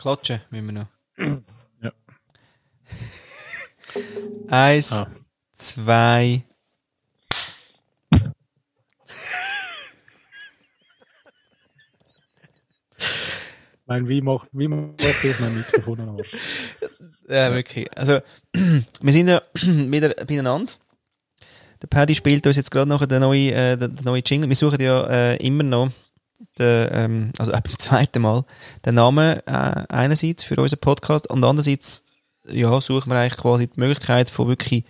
Klatschen müssen wir noch. Ja. Eins, Ah. zwei. Ich meine, wie macht wie macht ich mein Mikrofon den Arsch? Ja, wirklich. Also, wir sind ja wieder beieinander. Der Paddy spielt uns jetzt gerade noch den neuen, äh, den neuen Jingle. Wir suchen ja äh, immer noch, den, ähm, also auch beim zweiten Mal, den Namen äh, einerseits für unseren Podcast und andererseits ja, suchen wir eigentlich quasi die Möglichkeit von wirklich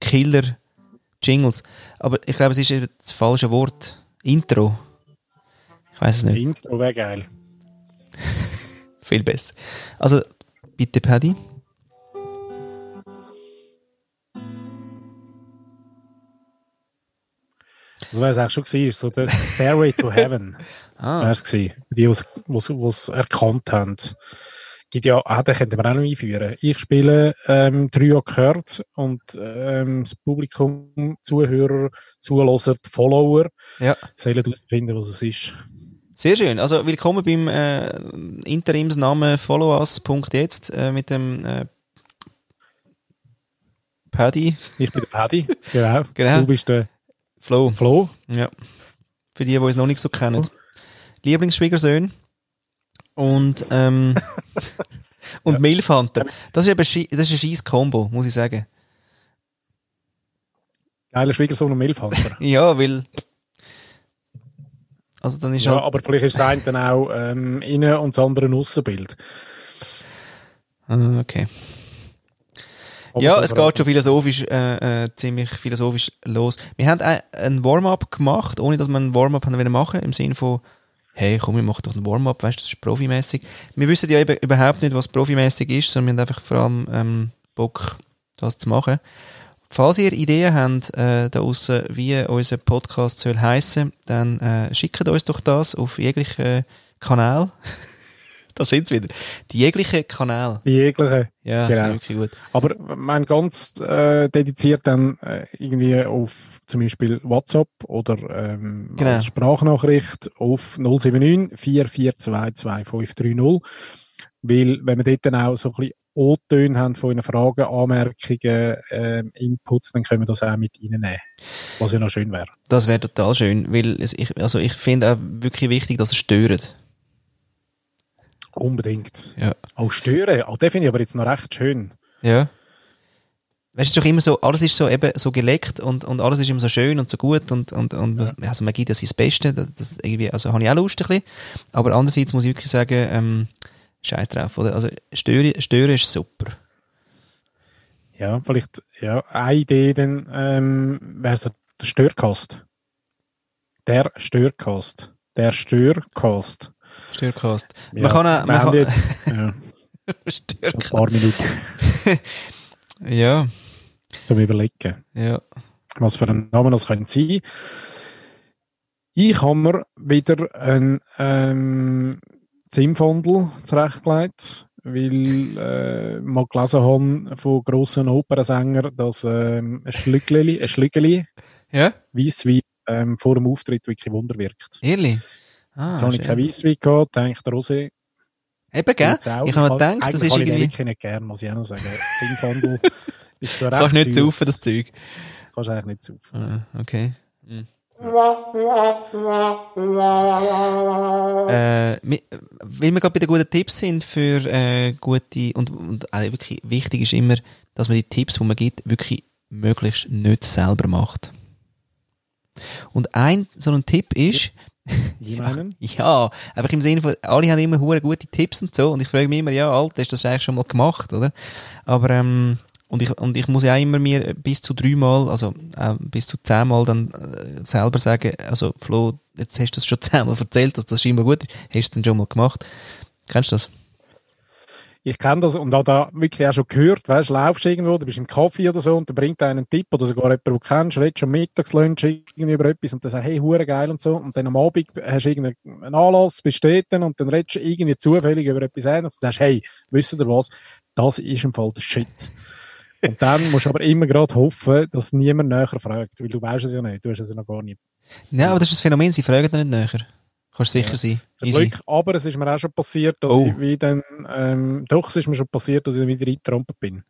Killer-Jingles. Aber ich glaube, es ist eben das falsche Wort. Intro. Ich weiß es nicht. Intro wäre geil. Viel besser. Also, bitte, Paddy. Das wäre es auch schon gewesen, so der Stairway to Heaven. Ah. es gewesen. Die, die es erkannt haben. Gibt ja, ah, den könnten wir auch noch einführen. Ich spiele ähm, Trio gehört und ähm, das Publikum, Zuhörer, Zuhörer, die Follower Ja. sollen herausfinden, was es ist. Sehr schön. Also willkommen beim äh, Interimsnamen followus.jetzt äh, mit dem äh, Paddy Ich bin der Paddy, genau. Genau. Du bist der Flo. Flo. Ja. Für die, die es noch nicht so kennen. Lieblingsschwiegersohn und ähm, und Milfhunter. Das ist eben schi- das ist ein scheiß Combo, muss ich sagen. Geiler Schwiegersohn und Milfhunter. Ja, weil also dann ist ja, halt, aber vielleicht ist das eine dann auch ähm, innen und das andere ein Aussenbild. Ah, okay. Aber Ja, es geht schon philosophisch, äh, äh, ziemlich philosophisch los. Wir haben ein, ein Warm-up gemacht, ohne dass wir ein Warm-up machen, im Sinne von, hey, komm, wir machen doch ein Warm-up, weißt du, das ist profimäßig. Wir wissen ja eben überhaupt nicht, was profimäßig ist, sondern wir haben einfach vor allem ähm, Bock, das zu machen. Falls ihr Ideen habt, äh, da aussen, wie unser Podcast soll heissen, dann äh, schickt uns doch das auf jeglichen Kanal. da sind wieder. Die jeglichen Kanal. Die jegliche. Ja, Genau. wirklich gut. Aber man ganz äh, dediziert dann äh, irgendwie auf zum Beispiel WhatsApp oder ähm, Genau. Sprachnachricht auf 079 442 2530. Weil, wenn wir dort dann auch so ein bisschen O-Töne haben von Ihren Fragen, Anmerkungen, ähm, Inputs, dann können wir das auch mit reinnehmen. Was ja noch schön wäre. Das wäre total schön, weil es, ich, also ich finde auch wirklich wichtig, dass es stört. Unbedingt. Ja. Auch stören, auch den finde ich aber jetzt noch recht schön. Ja. Weißt du, es ist doch immer so, alles ist so eben so geleckt und, und alles ist immer so schön und so gut und, und, und also man gibt ja sein Bestes, das, das irgendwie, also habe ich auch Lust ein bisschen, aber andererseits muss ich wirklich sagen, ähm, scheiß drauf, oder? Also stören, stören ist super. Ja, vielleicht, ja, eine Idee dann ähm, wäre so der Störcast. Der Störcast. Der Störcast. Störcast. Ja, man kann man kann, jetzt, ja, noch ein paar Minuten Ja, zum Überlegen, ja. was für ein Name das könnte sein. Ich habe mir wieder ein ähm, Zimfondel zurechtgelegt, weil äh, mal gelesen habe von grossen Opernsängern, dass ähm, ein Schlückeli, ein Schlückeli Ja? Weisswein ähm, vor dem Auftritt wirklich Wunder wirkt. Ehrlich? Ah, Jetzt habe ich schön. kein Weisswein gehabt, denke der Rosé. Eben, gell? Ich habe mir gedacht, das eigentlich ist ich irgendwie, wirklich nicht gern, muss ich auch noch sagen. Zinnfandel ist kannst recht nicht süß, saufen, das Zeug. Kannst eigentlich nicht saufen. Ah, okay. Hm. Äh, mi- weil wir gerade bei den guten Tipps sind für äh, gute und, und äh, wirklich wichtig ist immer, dass man die Tipps, die man gibt, wirklich möglichst nicht selber macht. Und ein so ein Tipp ist, Wie meinen? ja, einfach im Sinne von, alle haben immer hure gute Tipps und so und ich frage mich immer, ja, Alter, hast du das eigentlich schon mal gemacht, oder? Aber, ähm, und ich, und ich muss ja auch immer mir bis zu dreimal, also äh, bis zu zehnmal dann äh, selber sagen, also Flo, jetzt hast du das schon zehnmal erzählt, dass das scheinbar gut ist, hast du es denn schon mal gemacht? Kennst du das? Ich kenne das und habe da wirklich auch schon gehört, weißt laufst irgendwo, du bist im Kaffee oder so und dann bringt einer einen Tipp oder sogar jemand, den du kennst, redest schon Mittagslunch irgendwie über etwas und dann sagt, hey, hure geil und so und dann am Abend hast du irgendeinen Anlass, bist dort und dann redest du irgendwie zufällig über etwas ähnliches und sagst, hey, wisst ihr was, das ist im Fall der Shit. Und dann musst du aber immer gerade hoffen, dass niemand näher fragt, weil du weißt es ja nicht, du hast es ja noch gar nicht. Ja, aber das ist das Phänomen, sie fragen dann nicht näher. Kannst sicher sein. Zum Easy. Glück, aber es ist mir auch schon passiert, dass Oh. ich wie dann, ähm, doch, es ist mir schon passiert, dass ich dann wieder eingetrampelt bin.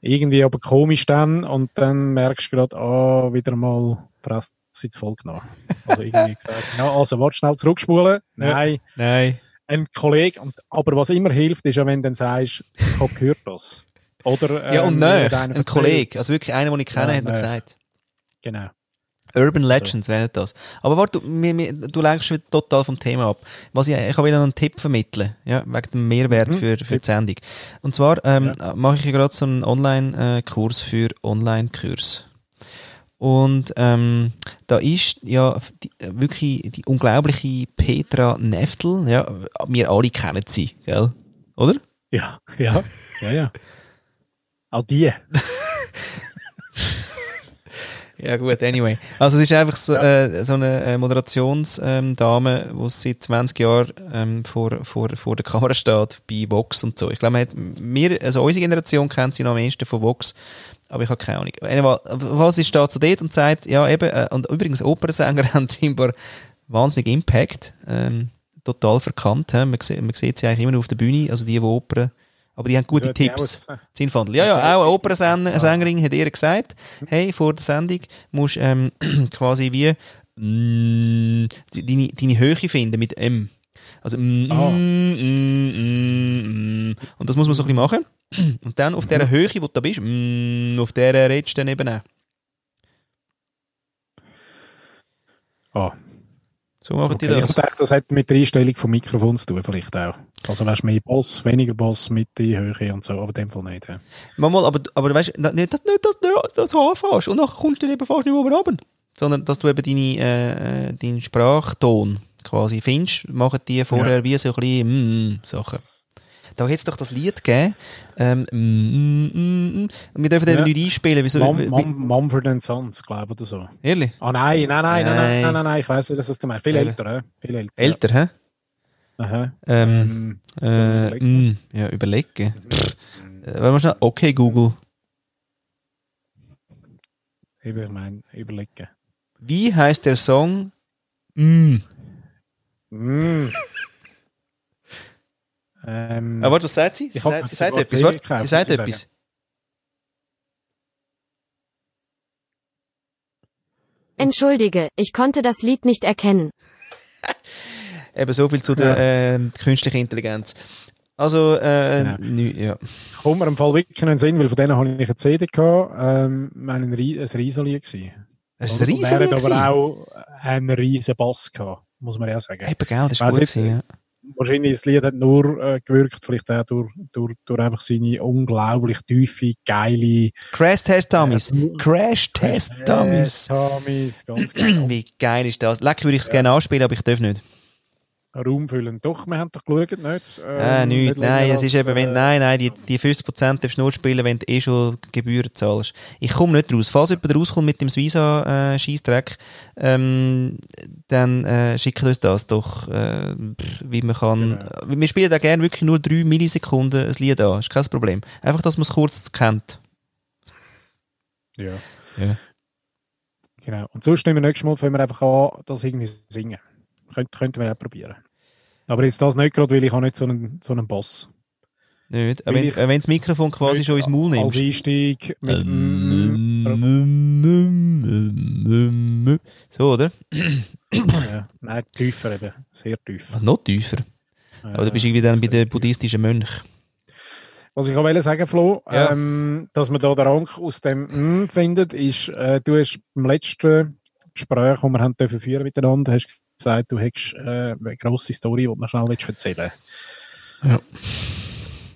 Irgendwie aber komisch dann und dann merkst du gerade, ah, wieder mal Fresse ins Voll genommen. Also irgendwie gesagt, ja, also warte schnell zurückspulen. Nein, Nein. ein Kollege, und, aber was immer hilft, ist ja, wenn du dann sagst, ich habe gehört das. Oder, Ja, und ähm, nein, ein. Kollege, also wirklich einer, den ich kenne, Ja, hat mir gesagt. Genau. Urban Legends wären das. Aber warte, du, du lenkst schon wieder total vom Thema ab. Was ich, ich kann wieder noch einen Tipp vermitteln, ja, wegen dem Mehrwert Mhm, für, für die. Sendung. Und zwar ähm, mache ich ja gerade so einen Online-Kurs für Online-Kurs. Und ähm, da ist ja die, wirklich die unglaubliche Petra Neftel, ja, wir alle kennen sie, gell? Oder? Ja, ja, ja, ja. Auch die. Ja gut, anyway. Also es ist einfach so, äh, so eine äh, Moderationsdame, ähm, die seit 20 Jahren ähm, vor, vor, vor der Kamera steht, bei Vox und so. Ich glaube, wir, also unsere Generation kennt sie noch am ehesten von Vox, aber ich habe keine Ahnung. Anyway, was ist da zu dort und sagt, ja eben, äh, und übrigens Opernsänger haben scheinbar wahnsinnig Impact, ähm, total verkannt. He? Man, sieht, man sieht sie eigentlich immer nur auf der Bühne, also die, die Opern, aber die haben gute sie Tipps. Zinfandel. Ja, ja, auch eine Opernsängerin hat ihr gesagt, hey, vor der Sendung musst du ähm, quasi wie mm, deine, deine Höhe finden mit M. Also mm, Ah. mm, mm, mm. und das muss man so ein bisschen machen. Und dann auf dieser Höhe, wo du da bist, mm, auf der redest du dann eben auch. Ah, So machen okay. die Ich das. dachte, das hat mit der Einstellung vom Mikrofon zu tun, vielleicht auch. Also wärst mehr Boss, weniger Boss, Mitte, Höhe und so, aber in dem Fall nicht. Ja. Manchmal, aber, aber weißt du, nicht, dass nicht, dass du das anfährst und dann kommst du dann eben fast nicht oben runter. Sondern, dass du eben deine, äh, äh, deinen Sprachton quasi findest, machen die vorher wie so ein bisschen mm, Sachen. Da hätte es doch das Lied gegeben. Ähm, mm, mm, mm, mm. Wir dürfen Ja. eben nicht einspielen. Wieso, wie, Mum, Mumford and Sons, glaube ich, oder so. ehrlich? Ah nein, nein, nein, nein, nein, Nein. nein, nein, nein, ich weiss, wie das ist gemeint. Viel Ja. älter, hä? Viel älter. Älter, hä? Ja. Aha. Ähm, Ähm, äh, überlegen. mm, ja, überlegen. Pff. Äh, Warte mal schnell. Okay, Google. eben, ich meine, überlegen. Wie heißt der Song? Mm. Mm. ähm, Ah, warte, was sagt sie? Sie sagt, sie sagt etwas. Warte, sie sagt etwas. Entschuldige, ich konnte das Lied nicht erkennen. Eben so viel zu der ähm, künstlichen Intelligenz. Also, äh, Genau. nü- ja. kommt mir im Fall wirklich den Sinn, weil von denen habe ich eine CD gehabt, ähm, mein ein, Rie- ein gewesen. Ein Und- und riesen Er hat Lied aber auch einen riesen Bass gehabt, muss man ja sagen. Eben, gell, das war gut gewesen, ja. Wahrscheinlich das Lied hat nur äh, gewirkt, vielleicht auch durch, durch, durch einfach seine unglaublich tiefe, geile Crash Test Dummies. Ja. Crash Test Dummies. Dummies, ganz geil. Wie geil ist das? Leck würde ich es gerne anspielen, aber ich darf nicht. Raum füllen. Doch, wir haben doch geschaut, nicht? äh, Ähm, nicht. nicht Nein, es als, ist eben, wenn, äh, nein, nein, die, die 50% darfst du nur spielen, wenn du eh schon Gebühren zahlst. Ich komme nicht raus. Falls jemand rauskommt mit dem Visa äh, Scheissdreck, ähm, dann äh, schickt uns das doch, äh, wie man kann. Wir spielen da gerne wirklich nur 3 Millisekunden ein Lied an. Ist kein Problem. Einfach, dass man es kurz kennt. Ja. Ja. Genau. Und sonst nehmen wir nächstes Mal, wenn wir einfach an, das irgendwie singen. Könnt, könnten wir ja probieren. Aber jetzt das nicht gerade, weil ich habe nicht so einen, so einen Boss. Nicht? Weil Wenn, ich- äh, wenn das Mikrofon quasi schon ins Maul Als nimmst. Einstieg mit So, oder? ja, Nein, tiefer eben. Sehr tief. Was, noch tiefer. Aber du bist irgendwie dann bei den buddhistischen Mönchen. Was ich auch wollte sagen, Flo, Ja. ähm, dass man da den Rank aus dem mm findet, ist, äh, du hast beim letzten Gespräch, das wir haben dürfen führen miteinander, hast gesagt, du hättest äh, eine grosse Story, die du noch schnell willst erzählen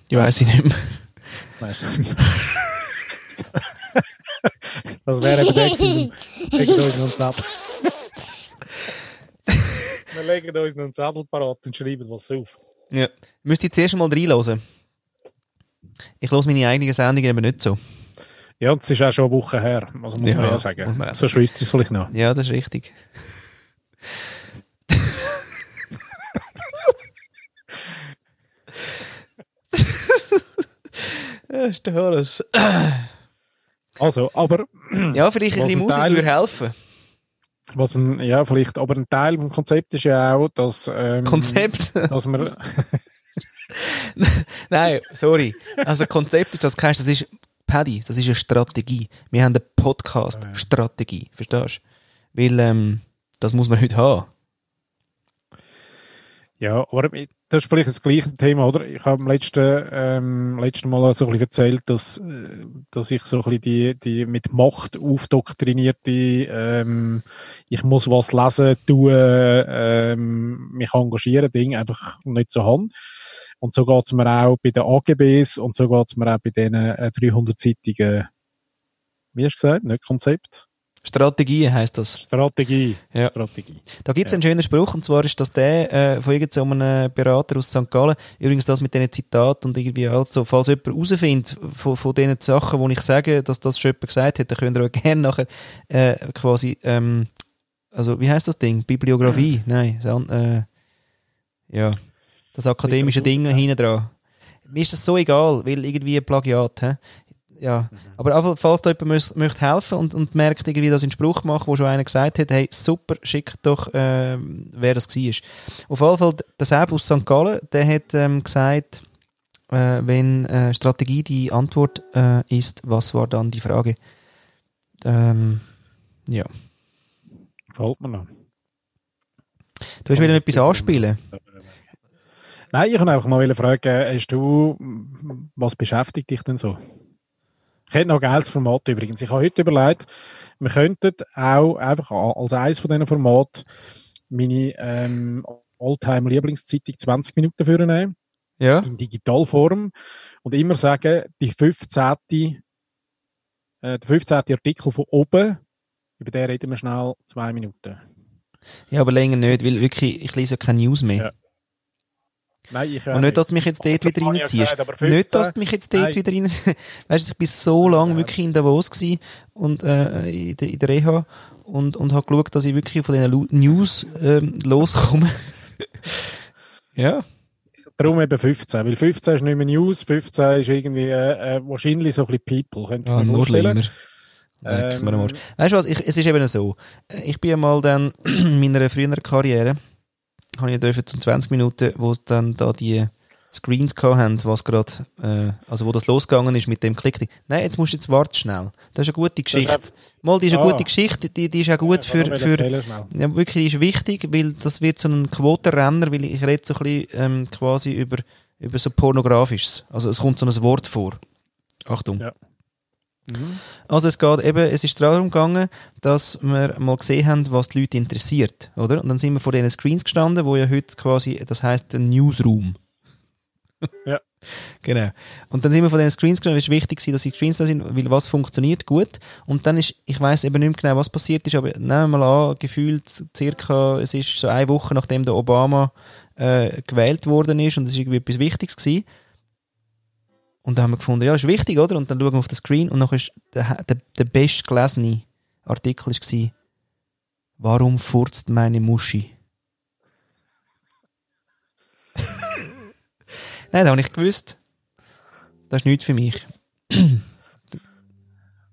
Ich weiß ich nicht mehr. Weißt du? das wäre eben der gewesen. Wir legen uns noch Zettel. Wir legen uns noch Zettel parat und schreiben was auf. Ja. Müsste ich zuerst mal reinhören. Ich höre meine eigenen Sendungen eben nicht so. Ja, es ist auch schon eine Woche her, also muss Ja, man ja sagen. man auch So schweißt es vielleicht noch. Ja, das ist richtig. Ja, ist doch alles. Also, aber Ja, vielleicht ein bisschen Musik Teil- würde helfen. Was ein, ja, vielleicht, aber ein Teil vom Konzept ist ja auch, dass, ähm, Konzept? dass man, Nein, sorry. Also Konzept ist das kennst, das ist Paddy, das ist eine Strategie. Wir haben eine Podcast-Strategie, verstehst du? Weil ähm, das muss man heute haben. Ja, aber das ist vielleicht das gleiche Thema, oder? Ich habe am letzten, ähm, letzten Mal so ein bisschen erzählt, dass, äh, dass ich so ein bisschen die, die mit Macht aufdoktrinierte, ähm, ich muss was lesen, tun, ähm, mich engagieren, Ding einfach nicht so haben. Und so geht's mir auch bei den AGBs und so geht's mir auch bei diesen äh, 300-seitigen, wie hast du gesagt, nicht Konzept? Strategie heißt das. Strategie. Ja. Strategie. Da gibt es einen schönen Spruch, und zwar ist das der äh, von irgendeinem Berater aus St. Gallen. Übrigens das mit diesen Zitaten und irgendwie alles so. Falls jemand herausfindet von, von diesen Sachen, wo ich sage, dass das schon jemand gesagt hat, dann könnt ihr auch gerne nachher äh, quasi, ähm, also wie heißt das Ding? Bibliografie? Nein, äh, ja, das akademische Ding hinten dran. Mir ist das so egal, weil irgendwie Plagiat, hä? Ja, aber einfach, falls da jemand möcht- möchte helfen und, und merkt irgendwie, dass ich einen Spruch mache, wo schon einer gesagt hat, hey, super, schick doch, ähm, wer das war. Auf jeden Fall, der Seb aus St. Gallen, der hat ähm, gesagt, äh, wenn äh, Strategie die Antwort äh, ist, was war dann die Frage? Ähm, ja. Gefällt mir noch. Du hast wieder etwas anspielen. Nein, ich wollte einfach mal fragen, hast du, was beschäftigt dich denn so? Ich hätte noch geiles Format übrigens. Ich habe heute überlegt, wir könnten auch einfach als eines von diesen Formaten meine ähm, Alltime-Lieblingszeitung 20 Minuten für nehmen, Ja. in Digitalform, und immer sagen, die 15. Äh, der 15. Artikel von oben, über den reden wir schnell zwei Minuten. Ja, aber länger nicht, weil wirklich, ich lese keine News mehr. Ja. Nein, ich Und nicht, dass du mich jetzt dort wieder ja reinziehst. Nicht, dass 15 du mich jetzt dort Nein. wieder rein... weißt du, ich bin so lange Ja. wirklich in Davos gewesen und äh, in, der, in der Reha und, und habe geschaut, dass ich wirklich von diesen News ähm, loskomme. ja. Darum eben 15, weil 15 ist nicht mehr News, 15 ist irgendwie äh, äh, wahrscheinlich so ein bisschen People, könnte Ah, mir nur vorstellen. schlimmer. Ähm. Weißt du was, ich, es ist eben so. Äh, Ich bin einmal dann in meiner früheren Karriere, habe ich dürfen zum 20 Minuten, wo dann da die Screens haben, was gerade, äh, also wo das losgegangen ist mit dem Klick. Nein, jetzt musst du jetzt warten schnell. Das ist eine gute Geschichte. einfach- Mal, die ist eine Ah. gute Geschichte, die, die ist auch gut ja, für, für, ja, wirklich, die ist wichtig, weil das wird so ein Quotenrenner, weil ich rede so ein bisschen ähm, quasi über, über so Pornografisches. Also es kommt so ein Wort vor. Achtung. Ja. Mhm. Also es geht eben, es ist darum gegangen, dass wir mal gesehen haben, was die Leute interessiert, oder? Und dann sind wir vor diesen Screens gestanden, wo ja heute quasi, das heißt der Newsroom. Ja. Genau. Und dann sind wir von diesen Screens gestanden, es ist wichtig dass die Screens da sind, weil was funktioniert gut. Und dann ist, ich weiß eben nicht mehr genau, was passiert ist, aber nehmen wir mal an, gefühlt circa, es ist so eine Woche, nachdem der Obama äh, gewählt worden ist und es ist irgendwie etwas Wichtiges gewesen. Und dann haben wir gefunden, ja, ist wichtig, oder? Und dann schauen wir auf den Screen und dann ist der, der, der bestgelesene Artikel war, warum furzt meine Muschi? Nein, da habe ich gewusst, das ist nichts für mich.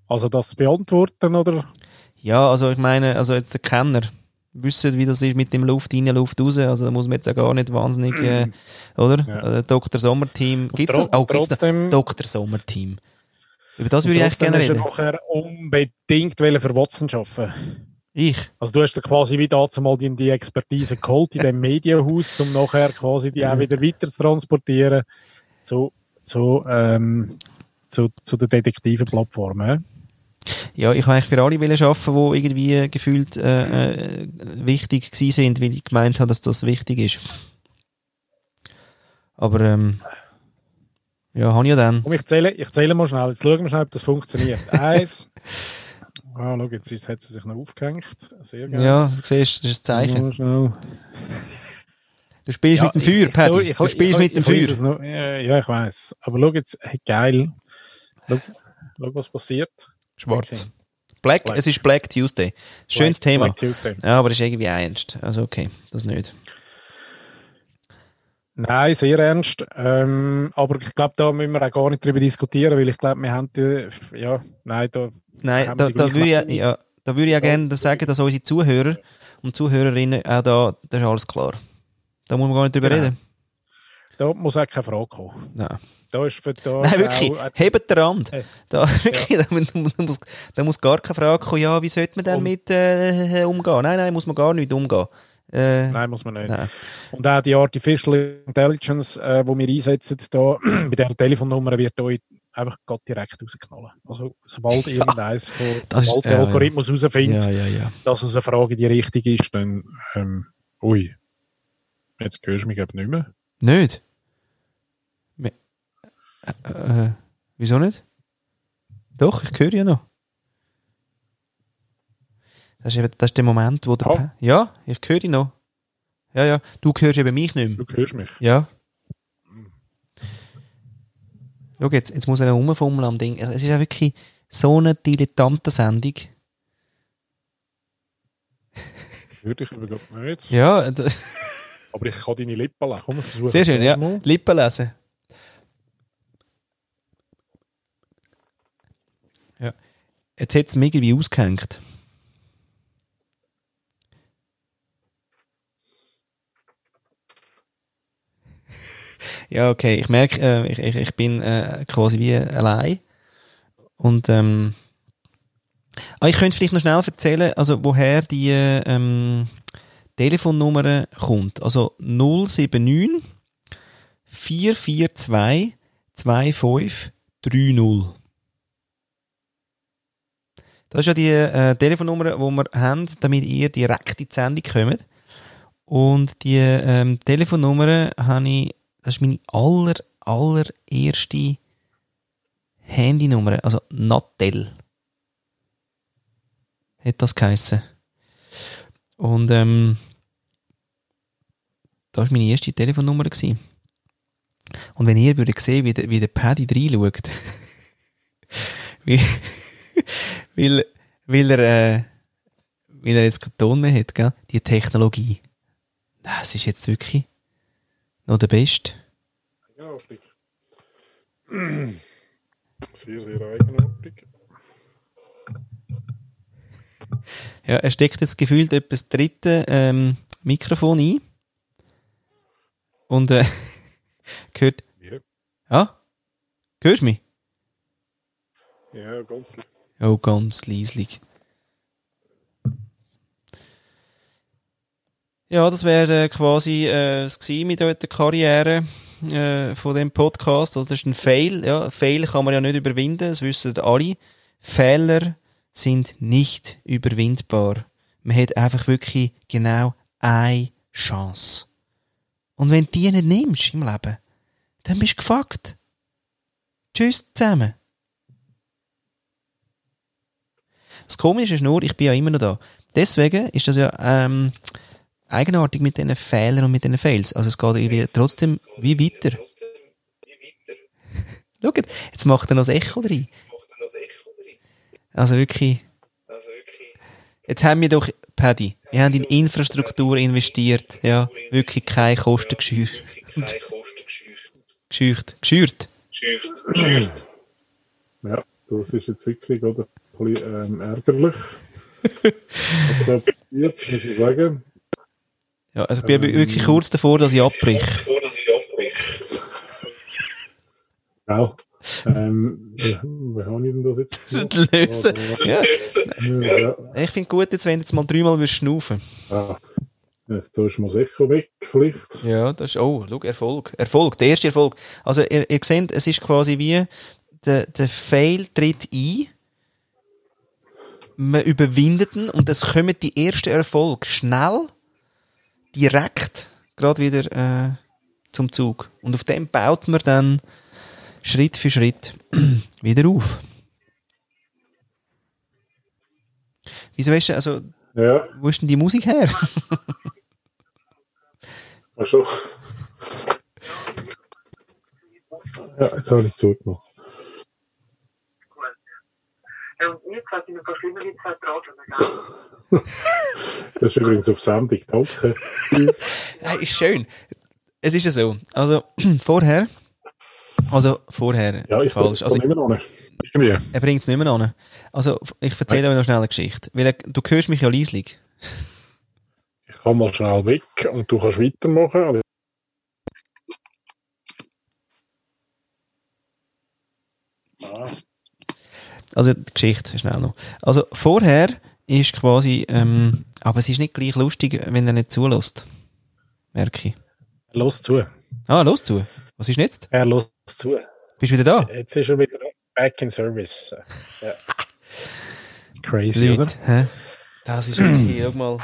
Also das beantworten, oder? Ja, also ich meine, also jetzt der Kenner wissen, wie das ist mit dem Luft rein, Luft raus. Also da muss man jetzt auch gar nicht wahnsinnig, äh, oder? Ja. Äh, Dr. Sommerteam. Gibt es das? Oh, gibt's da? trotzdem- Dr. Sommerteam. Über das würde ich eigentlich gerne hast du reden. nachher unbedingt für Watson arbeiten. Ich? Also du hast dir quasi wie dazu mal die, die Expertise geholt in dem Medienhaus, um nachher quasi die auch wieder weiter zu transportieren zu, zu, ähm, zu, zu der Detektivenplattform. Ja, ich eigentlich für alle arbeiten, die irgendwie gefühlt äh, äh, wichtig gewesen sind, weil ich gemeint habe, dass das wichtig ist. Aber ähm, ja, habe ich ja dann. Komm, ich zähle, ich zähle mal schnell. Jetzt schauen wir schnell, ob das funktioniert. Eins. Ah, schau, jetzt ist- hat sie sich noch aufgehängt. Sehr geil. Ja, du siehst, das ist ein Zeichen. Schnell. Du spielst Ja, mit dem Feuer, Paddy. ich- Du ich- spielst ich- mit dem Feuer. Ja, ja, ich weiß. Aber schau jetzt, hey, geil. Schau, schau, was passiert. Schwarz. Okay. Black, Black. es ist Black Tuesday. Schönes Black- Thema. Black Tuesday. Ja, aber es ist irgendwie ernst. Also okay, das nicht. Nein, sehr ernst. Ähm, aber ich glaube, da müssen wir auch gar nicht drüber diskutieren, weil ich glaube, wir haben die, ja, nein, da Nein, da, da würde ich, ja, da würde ich auch gerne sagen, dass unsere Zuhörer und Zuhörerinnen auch da, das ist alles klar. Da muss man gar nicht drüber Genau. reden. Da muss auch keine Frage kommen. Nein. Da ist für da Nein, wirklich, Auch, hebt den Rand. Da, wirklich, muss, da, muss, da muss gar keine Frage kommen, ja, wie sollte man denn mit äh, umgehen? Nein, nein, muss man gar nicht umgehen. Äh, nein, muss man nicht. nein. Und auch die Artificial Intelligence, äh, wir einsetzen, da, bei dieser Telefonnummer wird euch einfach grad direkt rausknallen. Also, sobald irgendeins von sobald der ja, ja. Algorithmus herausfindet, Ja, ja, ja. dass es eine Frage die richtig ist, dann, ähm, ui, jetzt hörst du mich glaub, nicht mehr. Nicht? Äh, wieso nicht? Doch, ich höre ja noch. Das ist, eben, das ist der Moment, wo der... Ja. Pa- Ja, ich höre dich noch. Ja, ja. Du hörst eben mich nicht mehr. Du hörst mich. Ja. Schau, jetzt, jetzt muss er noch rumfummeln am Ding. Es ist ja wirklich so eine Dilettantensendung. Würde ich aber glaub nicht. Ja, Aber ich kann deine Lippen lesen. Komm, sehr schön, ja. Lippen lesen. Ja. Jetzt hat es mir irgendwie ausgehängt. Ja, okay. Ich merke, äh, ich, ich, ich bin äh, quasi wie allein. Und ähm, ah, ich könnte vielleicht noch schnell erzählen, also woher die ähm, Telefonnummer kommt. Also 079 442 2530. Das ist ja die äh, Telefonnummer, die wir haben, damit ihr direkt in die Sendung kommt. Und die ähm, Telefonnummer habe ich, das ist meine aller, allererste Handynummer, also Nattel. Hat das geheissen. Und ähm, das war meine erste Telefonnummer. Gewesen. Und wenn ihr würdet sehen, wie der, wie der Paddy reinschaut, wie, weil, weil er, äh, weil er jetzt keinen Ton mehr hat, gell? die Technologie. Das ist jetzt wirklich noch der Beste. Eigenartig. Sehr, sehr eigenartig. Ja, er steckt jetzt gefühlt etwa das dritte ähm, Mikrofon ein. Und äh, gehört. Ja, Ja? Hörst du mich? ja ganz Oh, ganz leislich. Ja, das wäre äh, quasi äh, mit der Karriere äh, von dem Podcast. Also das ist ein Fail. Ja, Fail kann man ja nicht überwinden, das wissen alle. Fehler sind nicht überwindbar. Man hat einfach wirklich genau eine Chance. Und wenn du die nicht nimmst im Leben, dann bist du gefuckt. Tschüss zusammen. Das Komische ist nur, ich bin ja immer noch da. Deswegen ist das ja ähm, eigenartig mit diesen Fehlern und mit diesen Fails. Also es geht irgendwie trotzdem wie weiter. Schaut, jetzt macht er noch das Echo rein. Also wirklich. Jetzt haben wir doch, Paddy, wir haben in Infrastruktur investiert. Ja, wirklich keine Kosten geschürt. Geschürt. Geschürt. Ja, das ist jetzt wirklich oder, ein bisschen ähm, ärgerlich. Was da passiert, muss ich sagen. Ja, also ich bin wirklich kurz davor, dass ich abbrich. Genau. Ähm, wie, wie habe ich denn das jetzt? Lösen. Ja, Ja, ja. ich finde gut, jetzt, wenn du jetzt mal dreimal würdest schnaufen. Ah, jetzt ist mir sicher weg, vielleicht. Ja, das ist, oh, schau, Erfolg. Erfolg, der erste Erfolg. Also, ihr, ihr seht, es ist quasi wie, der, der Fail tritt ein, man überwindet ihn und es kommen die ersten Erfolge schnell, direkt, gerade wieder äh, zum Zug. Und auf dem baut man dann Schritt für Schritt wieder auf. Wieso weißt du, also, Ja, wo ist denn die Musik her? ach schon. Ja, jetzt habe ich zugemacht. Ja, und mir gesagt, in ein paar schlimmer gibt es halt Radler, Das ist übrigens auf Sendung, danke. Ja, ist schön. Es ist ja so. Also, vorher. Also, vorher. Ja, ich falsch. Also, immer noch nicht. Er bringt es nicht mehr an. Also, ich erzähle euch noch schnell eine Geschichte. Weil er, du hörst mich ja leislich. Ich kann mal schnell weg und du kannst weitermachen. Aber Ah, Also, die Geschichte, schnell noch. Also, vorher ist quasi, ähm, aber es ist nicht gleich lustig, wenn er nicht zulässt. Merke ich. Los zu. Ah, los zu. Was ist jetzt? Er los zu. Bist du wieder da? Jetzt ist er wieder back in service. Ja. Crazy, oder? Leute, hä? Das ist wirklich, schau mal.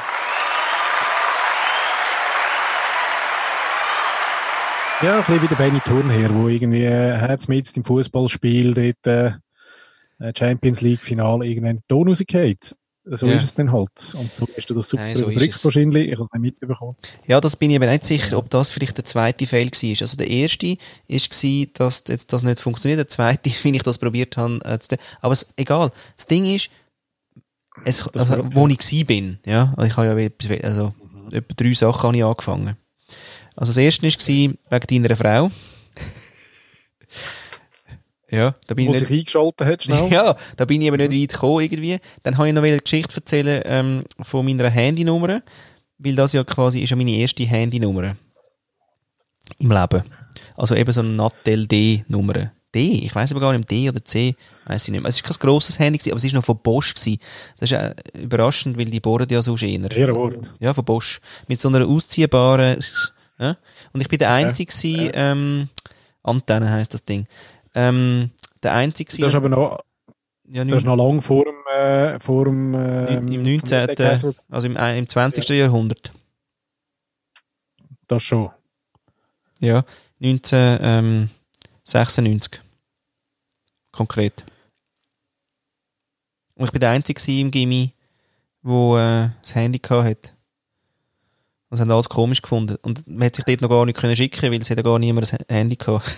Ja, ein bisschen wie der Benny Thurnherr, wo irgendwie äh, hat's mit im Fußballspiel dort äh, Champions League Finale irgendeinen Ton rausgeht. So Ja. ist es dann halt. Und so hast du das super Nein, so überbrückt wahrscheinlich. Ich habe es nicht mitbekommen. Ja, das bin ich aber nicht sicher, ob das vielleicht der zweite Fail war. Also der erste war, dass jetzt das nicht funktioniert. Der zweite, wie ich das probiert habe. äh, Aber es, egal. Das Ding ist, es, also, war- wo ich gsi bin, ja, also ich habe ja also, etwa drei Sachen habe ich angefangen. Also das erste war wegen deiner Frau. Ja, da bin Wo ich sich nicht, eingeschaltet hat, schnell. ja, da bin ich aber nicht weit gekommen irgendwie. Dann habe ich noch eine Geschichte erzählen ähm, von meiner Handynummer, weil das ja quasi ist ja meine erste Handynummer im Leben. Also eben so eine Nattel D-Nummer. D, ich weiß aber gar nicht, D oder C, weiß ich nicht mehr. Es ist kein grosses Handy, gewesen, aber es ist noch von Bosch gewesen. Das ist äh, überraschend, weil die bohren ja so eher. Wort. Ja, von Bosch. Mit so einer ausziehbaren, ja. Und ich bin der Einzige gewesen, ähm, Antenne heisst das Ding. Ähm, der Einzige Das ist aber noch, ja, das ist noch lang vor dem, äh, vor dem, ähm, im 19. Also im, äh, im 20. Jahrhundert. Das schon. Ja. 1996. Konkret. Und ich bin der Einzige im Gimmi, wo äh, das Handy gehabt hat. Und sie haben alles komisch gefunden. Und man hat sich dort noch gar nicht können schicken, weil es hat ja gar niemand ein Handy gehabt.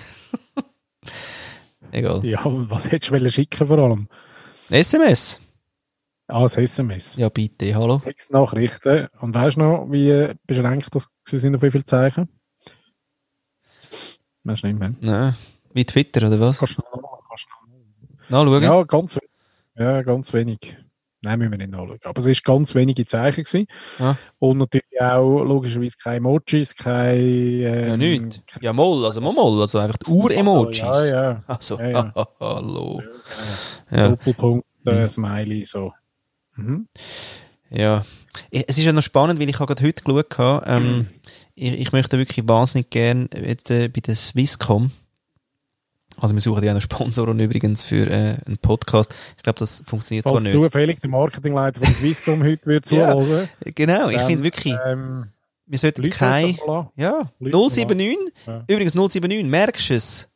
Egal. Ja, was hättest du schicken vor allem? SMS? Ah, das SMS. Ja, bitte, hallo. Textnachrichten. Und weißt du noch, wie beschränkt das sind auf wie viele Zeichen? Weißt du nicht mehr? Nein. Wie Twitter, oder was? Kannst du noch? Kannst du noch- Ja, ganz. Ja, ganz wenig. Nein, müssen wir nicht nachschauen. Aber es ist ganz wenige Zeichen gewesen. Ah. Und natürlich auch logischerweise keine Emojis, keine... Ähm, Ja, nicht. Ja, moll, also moll, also einfach Ur-Emojis. Also, ja, ja. Also, Ja, ja. hallo. Ja. Ja, Doppelpunkt, äh, Mhm. Smiley, so. Mhm. ja. Es ist ja noch spannend, weil ich habe gerade heute geschaut habe, ähm, ich, ich möchte wirklich wahnsinnig gern jetzt, äh, bei der Swisscom, also wir suchen ja noch Sponsoren übrigens für äh, einen Podcast. Ich glaube, das funktioniert zwar Falls nicht. zufällig der Marketingleiter von Swisscom heute wird Ja. zuhören. Genau, ich finde wirklich, Ähm, wir sollten Leute kein... Ja, Leute 079. Ja. Übrigens 079, merkst du es?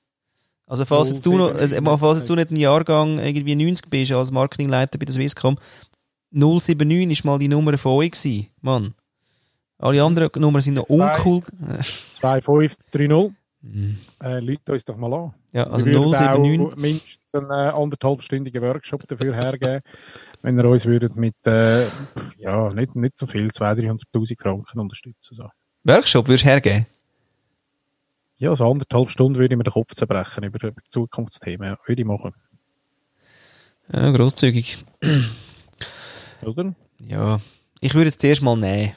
Also falls jetzt du noch, 079, also, falls jetzt du nicht ein Jahrgang irgendwie 90 bist als Marketingleiter bei der Swisscom, 079 ist mal die Nummer von euch gewesen, Mann. Alle anderen Nummern sind noch uncool. 2530. Mhm. Äh, Leute uns doch mal an. Ja, also wir würden 079. auch mindestens einen äh, anderthalbstündigen Workshop dafür hergeben, wenn ihr uns würdet mit, äh, ja, nicht, nicht so viel, 200.000, 300.000 Franken unterstützen. So. Workshop würdest du hergeben? Ja, so anderthalb Stunden würde ich mir den Kopf zerbrechen über, über Zukunftsthemen. Würde ich machen. Ja, grosszügig. Oder? Ja, ich würde es zuerst mal nehmen.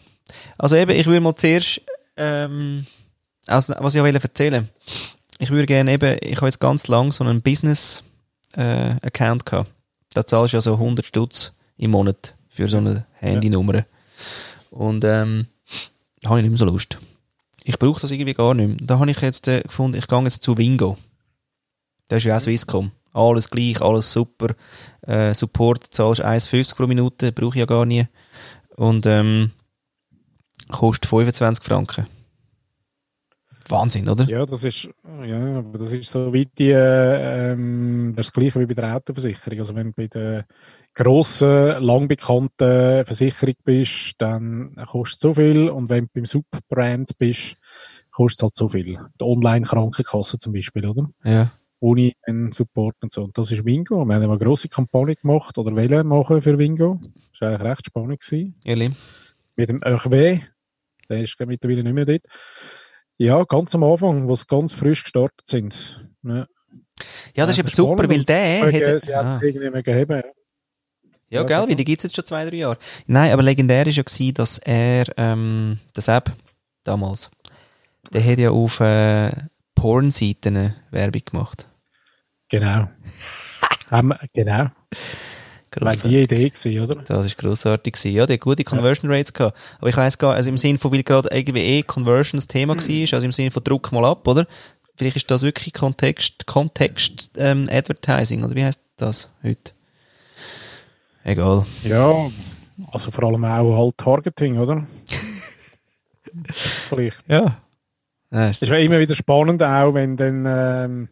Also eben, ich würde mal zuerst, ähm, also, was ich auch wollte erzählen. Ich würde gerne eben, ich habe jetzt ganz lang so einen Business-Account gehabt. Da zahlst du ja so 100 Stutz im Monat für so eine Handynummer. Und ähm, da habe ich nicht mehr so Lust. Ich brauche das irgendwie gar nicht mehr. Da habe ich jetzt äh, gefunden, ich gehe jetzt zu Wingo. Das ist ja auch Swisscom. Alles gleich, alles super. Äh, Support zahlst 1,50 pro Minute, brauche ich ja gar nie. Und ähm, kostet 25 Franken. Wahnsinn, oder? Ja, das ist, ja, aber das ist so weit die, äh, ähm, das Gleiche wie bei der Autoversicherung. Also wenn du bei der grossen, lang bekannten Versicherung bist, dann kostet es so viel. Und wenn du beim Subbrand bist, kostet es halt so viel. Die Online-Krankenkasse zum Beispiel, oder? Ja. Ohne einen Support und so. Und das ist Wingo. Wir haben eine grosse Kampagne gemacht oder wollen machen für Wingo. Das war eigentlich recht spannend. Gewesen Ehrlich? mit dem Hervé. Der ist mittlerweile nicht mehr dort. Ja, ganz am Anfang, wo sie ganz frisch gestartet sind. Ja. Ja, das ist eben spannend. super, weil der hat... Sie hat Ah. es irgendwie mögen haben. Ja, Ja, gell, weil mal. die gibt es jetzt schon zwei, drei Jahre. Nein, aber legendär ist ja gewesen, dass er, ähm, das App, damals, der hat ja auf äh, Pornseiten Werbung gemacht. Genau. Wir- genau. Grossartig. die Idee gewesen, oder? Das ist grossartig gewesen. Ja, der gute Conversion Rates gehabt. Aber ich weiss gar, also im Sinne von, weil gerade irgendwie eh Conversion das Thema war, also im Sinne von Druck mal ab, oder? Vielleicht ist das wirklich Kontext, Kontext, ähm, Advertising, oder wie heißt das heute? Egal. Ja, also vor allem auch halt Targeting, oder? Vielleicht. Ja. Ja, Es ist ja immer wieder spannend, auch wenn dann, ähm,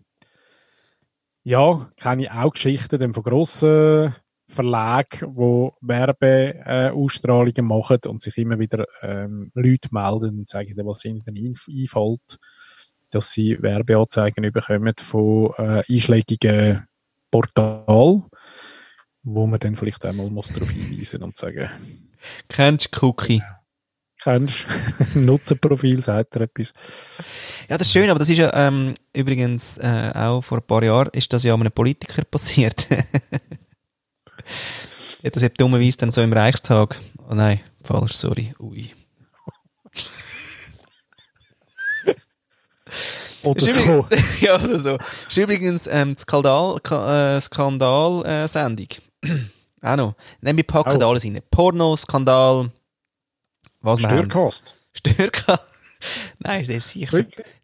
ja, kenne ich auch Geschichten dann von grossen Verlagen, die Werbeausstrahlungen äh, machen und sich immer wieder ähm, Leute melden und sagen, was ihnen dann einf- einfällt, dass sie Werbeanzeigen bekommen von äh, einschlägigen Portalen, wo man dann vielleicht einmal muss darauf hinweisen und sagen, Kennst du Cookie? kennst du Nutzerprofil, sagt er etwas. Ja, das ist schön, aber das ist ja ähm, übrigens äh, auch vor ein paar Jahren ist das ja einem Politiker passiert. Ja, das hat dummerweise dann so im Reichstag. Oh nein, falsch, sorry. Ui. Oder so. ja, oder so. Ist übrigens ähm, die Skandal, Ka- äh, Skandal äh, auch noch. Nein, wir packen Oh. da alles rein. Porno, Skandal, was wir haben. Störkast. Nein, der sich,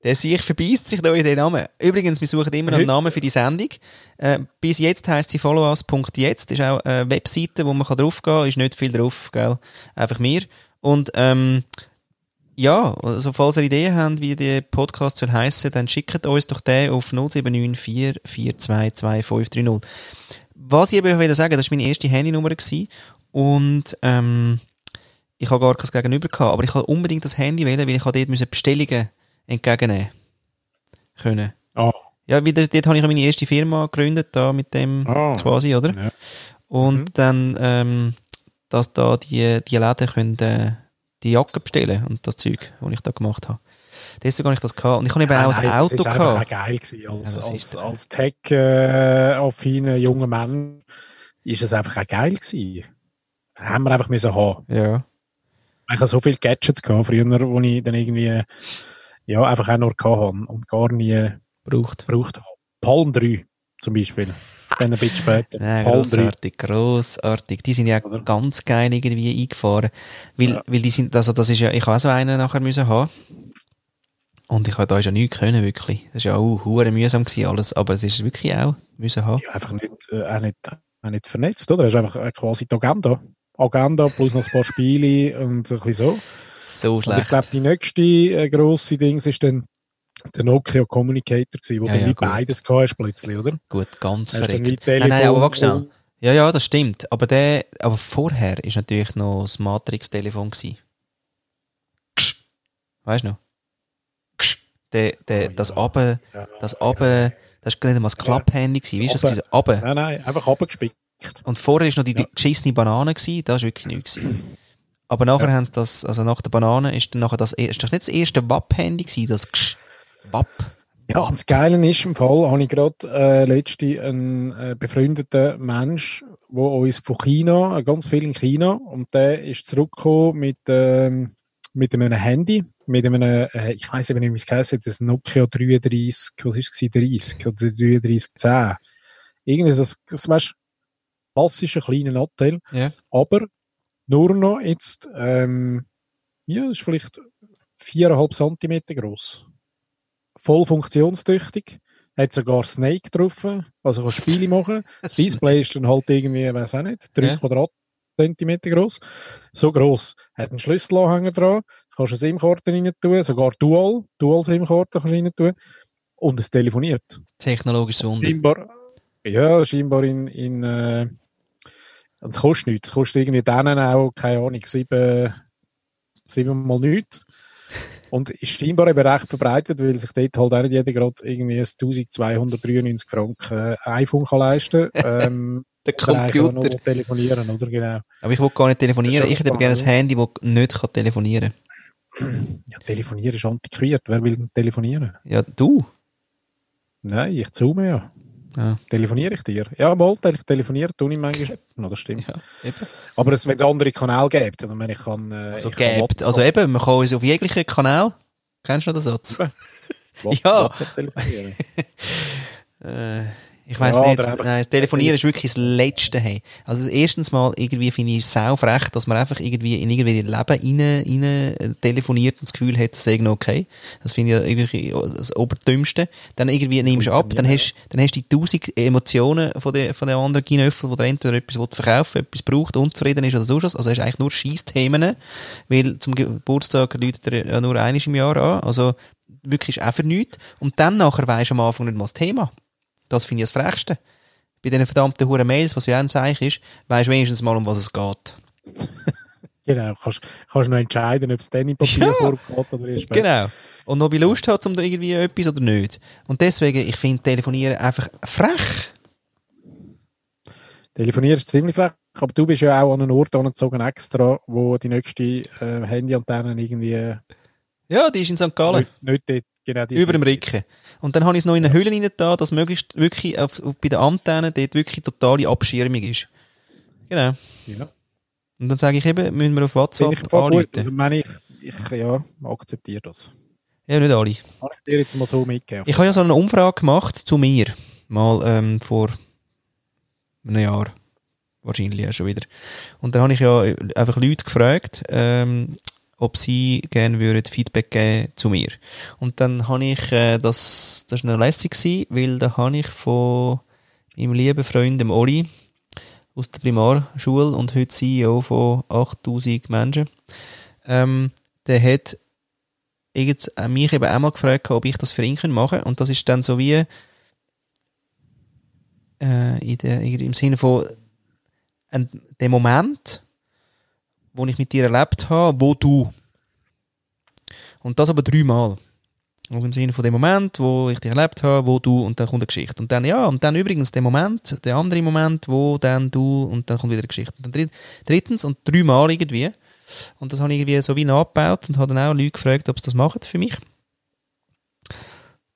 der sich verbeißt sich da in den Namen. Übrigens, wir suchen immer noch einen? Namen für die Sendung. Äh, bis jetzt heisst sie followus.jetzt. Ist auch eine Webseite, wo man kann draufgehen kann. Ist nicht viel drauf, gell? Einfach mir. Und, ähm, ja, also falls ihr Ideen habt, wie der Podcast soll heissen, dann schickt uns doch den auf 0794 422 Was ich eben will sagen, das war meine erste Handynummer gewesen. und ähm, ich habe gar kein Gegenüber gehabt, aber ich habe unbedingt das Handy wählen, weil ich habe dort müssen Bestellungen entgegennehmen können. Ah, Ja, wieder, dort habe ich meine erste Firma gegründet, da mit dem Ah. quasi, oder? Ja. Und Mhm. dann, ähm, dass da die, die Läden können, äh, die Jacken bestellen und das Zeug, was ich da gemacht habe. Deswegen habe ich das gehabt. Und ich habe eben auch ein Nein, Auto Das war einfach auch gehabt. geil gewesen. Als, Ja, als, als Tech-affiner junger Mann ist es einfach auch geil gewesen. Das haben wir einfach müssen haben. Ja. Ich habe so viele Gadgets gehabt früher, wo ich dann irgendwie, ja, einfach auch nur gehabt habe und gar nie Braucht. gebraucht habe. Palm 3 zum Beispiel. Dann ein bisschen später. Nein, Palm 3. grossartig, grossartig. Die sind ja Oder? ganz geil irgendwie eingefahren. Weil, Ja. weil die sind, also das ist ja, ich habe so einen nachher müssen haben. Und ich habe da ist ja nichts können, wirklich. Das ist ja auch hure mühsam gewesen alles, aber es ist wirklich auch müssen haben. Ja, einfach nicht, äh, auch nicht, auch nicht vernetzt, oder? Das ist einfach äh, quasi die Agenda. Agenda plus noch ein paar Spiele und ein bisschen so. So Und ich schlecht. glaube, die nächste äh, grosse Dings ist dann der Nokia Communicator gewesen, wo Ja, du ja, gut. beides hast plötzlich, oder? Gut, ganz wie Nein, nein, aber warte schnell. Ja, ja, das stimmt. Aber der, aber vorher ist natürlich noch das Matrix-Telefon. Weißt du noch? Ksch. Der, der, Oh, das ja. Abe, Ja, das Abe, das war nicht einmal das Klapp-Handy gewesen. Wie ist das, Abe? Nein, nein, einfach abgespickt. Und vorher ist noch die, Ja. geschissene Banane gewesen. Das war wirklich nichts gewesen. Aber nachher Ja. haben sie das, also nach der Banane ist dann nachher das, ist das nicht das erste WAP-Handy gewesen, das Ksch. WAP. Ja, das Geile ist, im Fall habe ich gerade äh, letzte einen äh, befreundeten Mensch, der uns von China, äh, ganz viel in China, und der ist zurückgekommen mit, ähm, mit einem Handy, mit einem, äh, ich weiß eben nicht, wie es geheißen hat, das Nokia 33, was ist es, gewesen, 30 oder 3310. Irgendwie das, das weißt, klassische kleine Nattel, Ja. aber nur noch jetzt, ähm, ja, ist vielleicht viereinhalb Zentimeter groß voll funktionstüchtig. Hat sogar Snake drauf, also kann Spiele machen. Das Display ist dann halt irgendwie, weiß auch nicht, 3 Ja. Quadratzentimeter groß. So groß. Hat einen Schlüsselanhänger dran, kannst eine SIM-Karte rein tun, sogar Dual, Dual SIM-Karte kannst du rein tun. Und es telefoniert. Technologisches Wunder. Scheinbar, ja, scheinbar in, in äh, und es kostet nichts. Es kostet irgendwie denen auch, keine Ahnung, sieben, siebenmal nichts. Und ist scheinbar eben recht verbreitet, weil sich dort halt auch nicht jeder gerade irgendwie ein 1293 Franken äh, iPhone kann leisten kann. Ähm, Der Computer. noch telefonieren, oder? Genau. Aber ich will gar nicht telefonieren. Ich hätte gerne ein Handy, das nicht kann telefonieren Ja, telefonieren ist antiquiert. Wer will denn telefonieren? Ja, du. Nein, ich zoome ja. Ja. Telefoniere ich dir? Ja, mal, ich telefoniere, tue ich manchmal. No, das stimmt. Ja, eben. Aber es- wenn es andere Kanäle gibt, also ich meine, ich kann... Äh, Also ich kann Also eben, man kann uns auf jeglichen Kanal. Kennst du noch den Satz? Ja. Telefonieren. Äh, ich weiß Ja, nicht. Nein, das Telefonieren ist wirklich das Letzte. Hey. Also erstens mal irgendwie finde ich es saufrech, dass man einfach irgendwie in irgendwelche Leben rein, rein telefoniert und das Gefühl hat, das sei noch okay. Das finde ich irgendwie das Oberdümmste. Dann irgendwie nimmst du ab, dann hast, dann hast du die tausend Emotionen von den, von den anderen Ginöffel, wo der entweder etwas will verkaufen etwas braucht, unzufrieden ist oder sonst was. Also hast du eigentlich nur Scheissthemen, weil zum Geburtstag läutet er ja nur einiges im Jahr an. Also wirklich ist auch für nichts. Und dann nachher weisst du am Anfang nicht mal das Thema. Das finde ich das Frechste. Bei diesen verdammten Huren Mails, was ja ein Zeichen ist, weisst du wenigstens mal, um was es geht. Genau, kannst, kannst noch entscheiden, ob es dann in Papierform geht oder erst. Genau. Und ob ich Lust habe, um da irgendwie etwas oder nicht. Und deswegen, ich finde Telefonieren einfach frech. Telefonieren ist ziemlich frech, aber du bist ja auch an einen Ort angezogen extra, wo die nächste äh, Handyantenne irgendwie Ja, die ist in St. Gallen. nicht, nicht dort, genau die Über dem Ricken. Und dann habe ich es noch in eine Hülle rein da, dass möglichst wirklich auf, auf, bei der Antenne dort wirklich totale Abschirmung ist. Genau. Ja. Und dann sage ich eben, müssen wir auf WhatsApp ich voll gut. anrufen. Also meine ich, ich ja, akzeptiere das. Ja, nicht alle. Kann ich dir jetzt mal so mitgeben? Ich habe ja so eine Umfrage gemacht zu mir. Mal ähm, vor einem Jahr. Wahrscheinlich ja schon wieder. Und dann habe ich ja einfach Leute gefragt, ähm, ob sie gerne würden Feedback geben zu mir. Und dann habe ich, äh, das, das war lässig gewesen, weil da habe ich von meinem lieben Freund, dem Oli, aus der Primarschule und heute CEO von 8000 Menschen, ähm, der hat äh, mich eben auch mal gefragt, ob ich das für ihn machen kann. Und das ist dann so wie äh, in der, im Sinne von ein, der Moment, wo ich mit dir erlebt habe, wo du. Und das aber dreimal. Also im Sinne von dem Moment, wo ich dich erlebt habe, wo du und dann kommt eine Geschichte. Und dann, ja, und dann übrigens der Moment, der andere Moment, wo dann du und dann kommt wieder eine Geschichte. Und dann dritt, drittens und dreimal irgendwie. Und das habe ich irgendwie so wie nachgebaut und habe dann auch Leute gefragt, ob sie das machen für mich.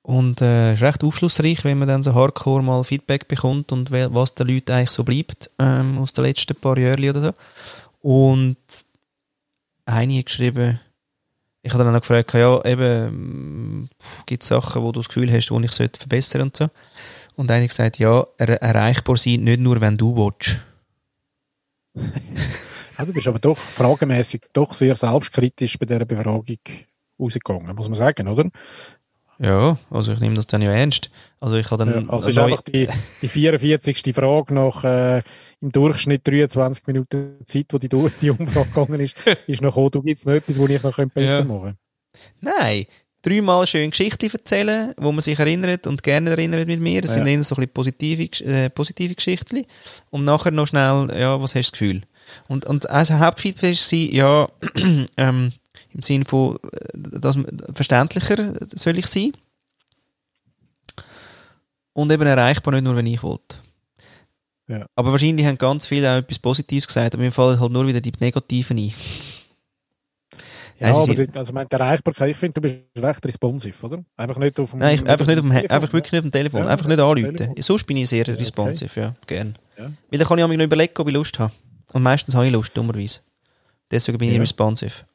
Und äh, ist recht aufschlussreich, wenn man dann so hardcore mal Feedback bekommt und was den Leuten eigentlich so bleibt ähm, aus den letzten paar Jahren oder so. Und eine hat geschrieben, ich habe dann auch noch gefragt, ja, eben, gibt es Sachen, wo du das Gefühl hast, wo ich sollte verbessern und so. Und eine hat gesagt, ja, er erreichbar sein, nicht nur, wenn du willst. Ja, du bist aber doch fragemäßig doch sehr selbstkritisch bei dieser Befragung rausgegangen, muss man sagen, oder? Ja, also ich nehme das dann ja ernst. Also ich habe Ja, dann also ist einfach die, die 44. Frage nach äh, im Durchschnitt 23 Minuten Zeit, wo die, die Umfrage gegangen ist, ist noch gekommen, du gibt es noch etwas, wo ich noch könnte besser Ja. machen Nein, dreimal schön Geschichten erzählen, wo man sich erinnert und gerne erinnert mit mir. Das sind Ja. eher so ein bisschen positive, äh, positive Geschichten. Und nachher noch schnell, ja, was hast du das Gefühl? Und, und also Hauptfeedback war, ja, ähm, im Sinne von, äh, dass verständlicher soll ich sein. Und eben erreichbar nicht nur, wenn ich wollte. Ja. Aber wahrscheinlich haben ganz viele auch etwas Positives gesagt, aber mir fallen halt nur wieder die Negativen ein. Ja, Nein, aber die, also meine Erreichbarkeit, ich finde, du bist recht responsive, oder? Einfach nicht auf dem Nein, ich, einfach nicht auf dem, Telefon, einfach wirklich nicht auf dem Telefon. Ja, einfach nicht anrufen. Telefon. Sonst bin ich sehr okay. responsive, ja, gern. Ja. Weil dann kann ich mir noch überlegen, ob ich Lust habe. Und meistens habe ich Lust, dummerweise. Deswegen bin ich Ja.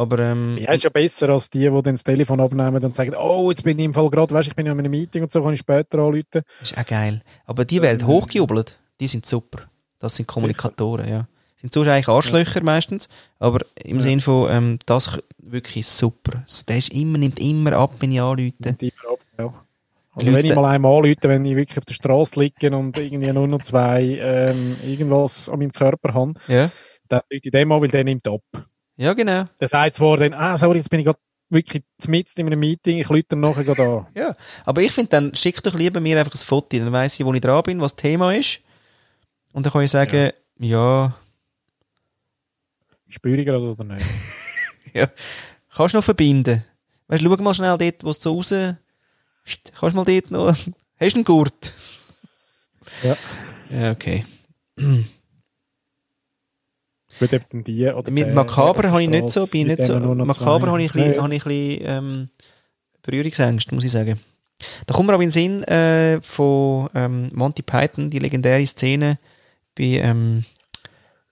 Aber, ähm, Ja, ist ja besser als die, die dann das Telefon abnehmen und sagen, oh, jetzt bin ich im Fall gerade, weißt, ich bin ja in einem Meeting und so, kann ich später anrufen. ist auch geil. Aber die werden hochgejubelt. Die sind super. Das sind Kommunikatoren, ja. Sind sonst eigentlich Arschlöcher meistens. Aber im Ja. Sinne von, ähm, das ch- wirklich super. Der ist immer, nimmt immer ab, wenn ich anrufe. Und immer ab, ja. Also wenn ich mal einmal anrufe, wenn ich wirklich auf der Straße liege und irgendwie nur noch zwei ähm, irgendwas an meinem Körper habe, Ja. dann rufe ich dem an, weil der nimmt ab. Ja, genau. Der sagt zwar dann, ah, sorry, jetzt bin ich gerade wirklich mitten in einem Meeting, ich dann nachher gerade an. Ja, aber ich finde, dann schick doch lieber mir einfach ein Foto, dann weiss ich, wo ich dran bin, was das Thema ist. Und dann kann ich sagen, ja, Spüre ich gerade oder nicht? kannst du noch verbinden. Weißt du, schau mal schnell dort, wo es so raus... Kannst du mal dort noch... Hast du einen Gurt? Ja. Ja, okay. Gut, eben die oder Mit Makaber habe ich nicht so, bin nicht so, Makaber habe ich ein bisschen, Ja, ich bisschen ähm, Berührungsängste, muss ich sagen. Da kommt mir auch in den Sinn äh, von ähm, Monty Python, die legendäre Szene bei ähm,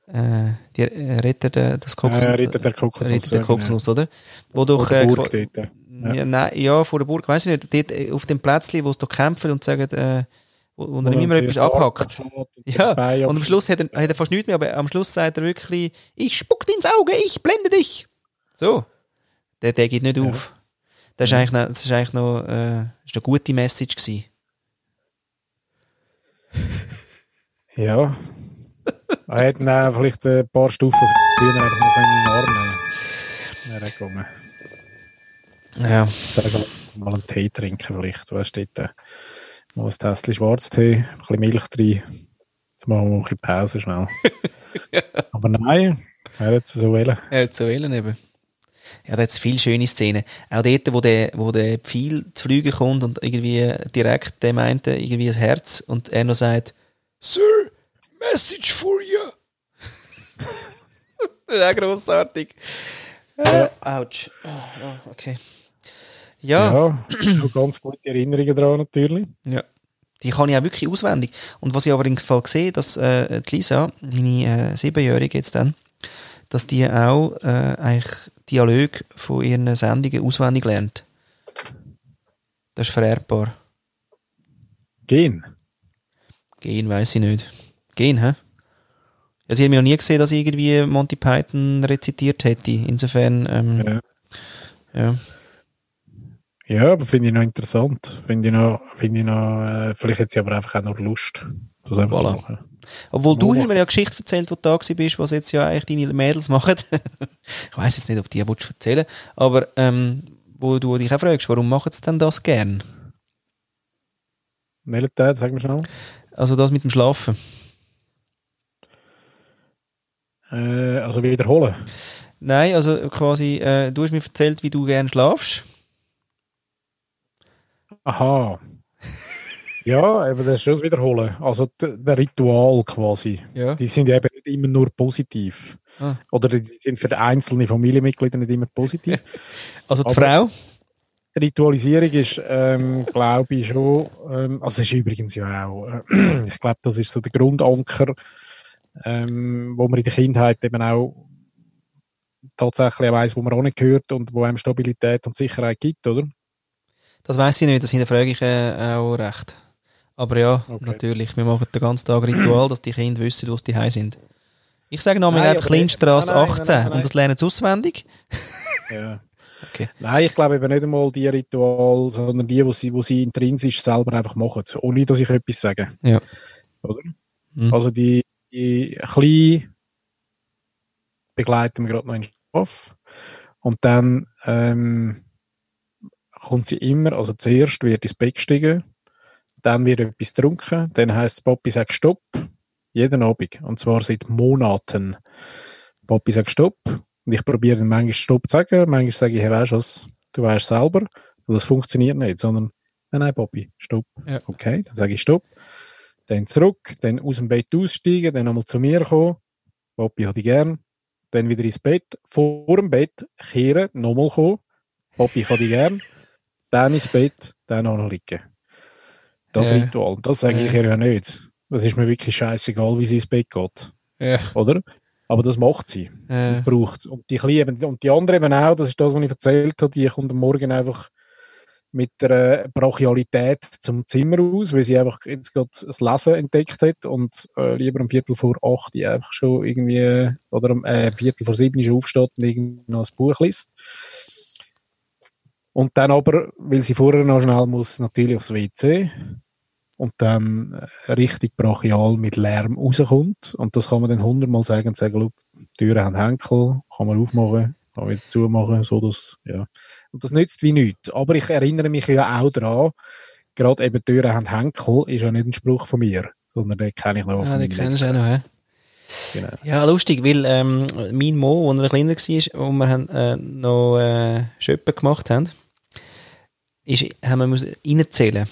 äh, die äh, Ritter der, das Kokos, Äh, Ritter der Kokosnuss, Ritter der ja, genau. Kokosnuss, oder? Wo doch, Vor der äh, Burg qua- dort. ja. nein, ja, vor der Burg, weiß ich nicht, dort äh, auf dem Plätzchen, wo sie doch kämpfen und sagen, äh, wo er immer etwas abhackt. Ja, und am Schluss hat er, hat er fast nichts mehr, aber am Schluss sagt er wirklich, ich spuck dir ins Auge, ich blende dich. So. Der, der geht nicht auf. Das ist eigentlich noch, das ist eigentlich noch, äh, ist eine gute Message gewesen. Ja. er hätte auch vielleicht ein paar Stufen früher einfach noch in den Arm nehmen. Wäre gegangen. Ja. Wir mal einen Tee trinken vielleicht. Weißt du, dort, äh, mal ein Tässchen Schwarztee, ein bisschen Milch drin. Jetzt machen wir mal ein bisschen Pause schnell. Aber nein, er hat es so wollen. Er hat so wählen eben. Ja, da hat es viele schöne Szenen. Auch dort, wo der, wo der Pfeil zu fliegen kommt und irgendwie direkt, der meinte irgendwie das Herz und er noch sagt, Sir, message for you. das ist auch grossartig. Äh, ouch. Oh, oh, okay. Ja, Ja, schon ganz gute Erinnerungen daran natürlich. ja. Die kann ich auch wirklich auswendig. Und was ich aber im Fall sehe, dass äh, die Lisa, meine äh, Siebenjährige jetzt dann, dass die auch äh, eigentlich Dialog von ihren Sendungen auswendig lernt. Das ist vererbbar. Gehen. Gehen weiß ich nicht. Gehen, hä? Ja, sie haben mir noch nie gesehen, dass ich irgendwie Monty Python rezitiert hätte. Insofern, ähm, Ja. ja. Ja, aber finde ich noch interessant. Finde ich noch, finde ich noch, äh, vielleicht hat sie aber einfach auch noch Lust, das einfach Voilà. zu machen. Obwohl du hast mir ja eine Geschichte erzählt, wo du da bist, was jetzt ja eigentlich deine Mädels machen. ich weiß jetzt nicht, ob die willst erzählen aber ähm, wo du dich auch fragst, warum machen sie denn das gern? Teil, sag mir schnell. Also das mit dem Schlafen. Äh, also wiederholen. Nein, also quasi, äh, du hast mir erzählt, wie du gern schlafst. Aha. ja, eben das ist schon das Wiederholen. Also der Ritual quasi. Ja. Die sind eben nicht immer nur positiv. Ah. Oder die sind für einzelne Familienmitglieder nicht immer positiv. Also die Aber- Frau. Die Ritualisierung ist, ähm, glaube ich, schon, ähm, also ist übrigens ja auch, äh, ich glaube, das ist so der Grundanker, ähm, wo man in der Kindheit eben auch tatsächlich weiss, wo man auch nicht gehört und wo einem Stabilität und Sicherheit gibt, oder? Das weiß ich nicht, das hinterfrage ich äh, auch recht. Aber ja, Okay. natürlich, wir machen den ganzen Tag Ritual, dass die Kinder wissen, wo sie daheim sind. Ich sage nochmal einfach aber- Kleinstrasse nein, nein, 18 nein, nein, und das lernen sie auswendig. Ja. Okay. Nein, ich glaube eben nicht einmal die Ritual, sondern die, wo sie, wo sie intrinsisch selber einfach machen, ohne dass ich etwas sage. Ja. Oder? Mhm. Also die, die klein begleiten wir gerade noch in den Schlaf und dann ähm, kommt sie immer, also zuerst wird ins Bett gestiegen, dann wird etwas getrunken, dann heisst es, Papi sagt Stopp, jeden Abend, und zwar seit Monaten. Papi sagt Stopp, und ich probiere dann manchmal Stopp zu sagen, manchmal sage ich, hey, weißt du was, du weißt selber, und das funktioniert nicht, sondern, nein, nein, Papi, Stopp. Ja. Okay, dann sage ich Stopp, dann zurück, dann aus dem Bett aussteigen, dann nochmal zu mir kommen, Papi hat ich gern, dann wieder ins Bett, vor dem Bett kehren, nochmal kommen, Papi hat ich gern, dann ins Bett, dann auch noch liegen. Das Ja. Ritual, das sage ich Ja. ihr ja nicht. Das ist mir wirklich scheißegal, wie sie ins Bett geht, Ja. oder? Aber das macht sie Äh, braucht Und die Kleinen, und die anderen eben auch, das ist das, was ich erzählt habe, die kommt am Morgen einfach mit der Brachialität zum Zimmer aus, weil sie einfach jetzt gerade das Lesen entdeckt hat und äh, lieber um Viertel vor acht die einfach schon irgendwie, oder um äh, Viertel vor sieben schon aufsteht und irgendwie noch ein Buch liest. Und dann aber, weil sie vorher noch schnell muss, natürlich aufs WC und dann äh, richtig brachial mit Lärm rauskommt. Und das kann man dann hundertmal sagen und sagen, «Schau, die Türen haben Henkel, kann man aufmachen, kann man wieder zumachen, so dass, ja. Und das nützt wie nichts. Aber ich erinnere mich ja auch daran, gerade eben Türen haben Henkel, ist ja nicht ein Spruch von mir, sondern den kenne ich noch von den kennst du auch noch, hä? Genau. Ja, lustig, weil ähm, mein Mo, als er kleiner war, wo wir haben, äh, noch äh, Schöppen gemacht haben, ist, haben wir müssen reinzählen,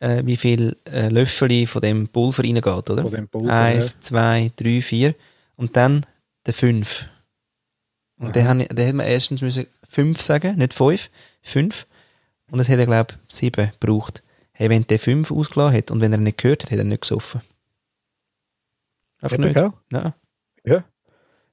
äh, wie viel äh, Löffel von dem Pulver reingeht, oder? Von dem Pulver, Eins, zwei, drei, vier und dann der fünf. Und dann, hätten wir erstens müssen fünf sagen, nicht fünf, fünf. Und es hat er, glaube ich, sieben gebraucht. Hey, wenn der fünf ausgelassen hat und wenn er nicht gehört hat, hat er nicht gesoffen. Einfach Hat nicht. Nein. Ja.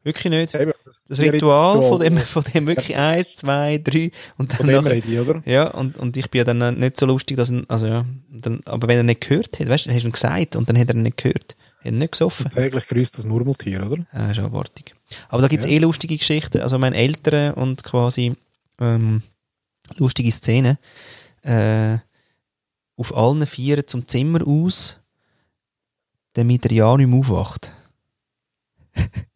Wirklich nicht. Eben, Das Ritual von dem, Ritual. von dem wirklich eins, zwei, drei und dann nachher, rede ich, oder? ja, und, und ich bin ja dann nicht so lustig, dass er, also ja, dann, aber wenn er nicht gehört hat, weißt du, dann hast du ihm gesagt und dann hat er nicht gehört, hat er nicht gesoffen. Täglich grüßt das Murmeltier, oder? Ja, ist abartig. Aber da gibt's Ja. eh lustige Geschichten. Also meine Eltern und quasi ähm, lustige Szenen. Äh, auf allen Vieren zum Zimmer aus, damit er ja nicht mehr aufwacht.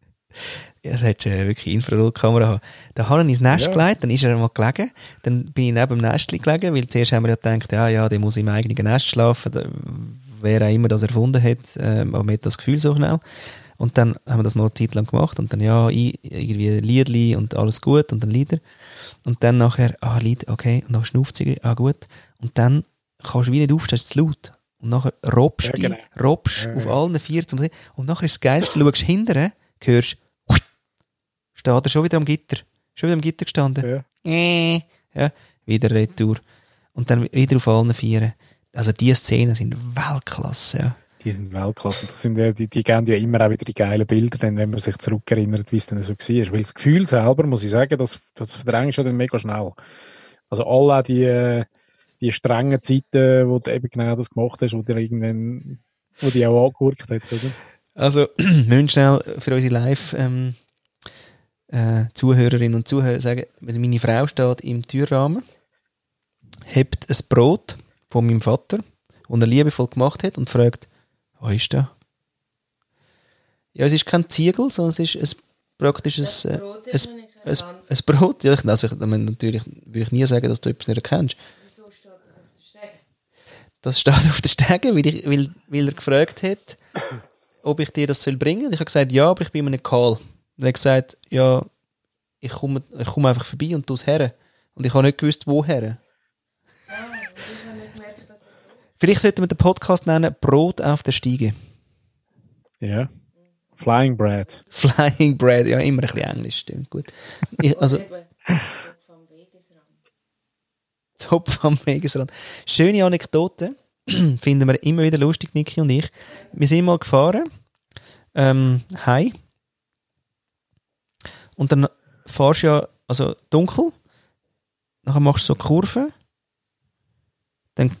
ja, das hättest du ja wirklich Infrarotkamera haben. Da habe ich ins Nest Ja. gelegt, dann ist er mal gelegen, dann bin ich neben dem Nest gelegen, weil zuerst haben wir ja gedacht, ja, ja, der muss im eigenen Nest schlafen, da- wer auch immer das erfunden hat, ähm, aber man hat das Gefühl so schnell. Und dann haben wir das mal eine Zeit lang gemacht und dann ja, irgendwie Liedli und alles gut und dann Lieder. Und dann nachher, ah, Lied, okay, und dann schnauft sie, ah, gut. Und dann kannst du wie nicht aufstehen, es ist zu laut. Und nachher robst Ja, du, genau. robst Ja, auf ja. allen vier zum Und nachher ist das Geilste, du schaust hinterher, hörst, steht er schon wieder am Gitter. Schon wieder am Gitter gestanden. Ja. Äh, ja, wieder Retour. Und dann wieder auf allen Vieren. Also die Szenen sind Weltklasse, ja. Die sind Weltklasse. Das sind ja, die, die geben ja immer auch wieder die geilen Bilder, dann, wenn man sich zurückerinnert, wie es dann so war. Weil das Gefühl selber, muss ich sagen, das, das verdrängst du dann mega schnell. Also alle die, die strengen Zeiten, wo du eben genau das gemacht hast, wo dir irgendwann, wo die auch angewirkt hat, oder? Also, wir müssen schnell für unsere Live- ähm, äh, Zuhörerinnen und Zuhörer sagen, meine Frau steht im Türrahmen, hebt ein Brot von meinem Vater, das er liebevoll gemacht hat und fragt, was ist das? Ja, es ist kein Ziegel, sondern es ist ein praktisches äh, ein, ein, ein Brot. Ja, ich- also ich, natürlich würde ich nie sagen, dass du etwas nicht erkennst. Das steht auf der Stege, weil, ich, weil, weil er gefragt hat, ob ich dir das soll bringen. Und ich habe gesagt, ja, aber ich bin in einem Call. Und er hat gesagt, ja, ich komme, ich komme einfach vorbei und tu es her. Und ich habe nicht gewusst, woher. Vielleicht sollten wir den Podcast nennen Brot auf der Stiege. Ja. Flying Bread. Flying Bread, ja, immer ein bisschen Englisch, stimmt, gut. Ich, also, Zopf am Wegesrand. Schöne Anekdote, finden wir immer wieder lustig, Niki und ich. Wir sind mal gefahren, ähm, heim. Und dann fahrst du ja, also dunkel, nachher machst du so Kurven, dann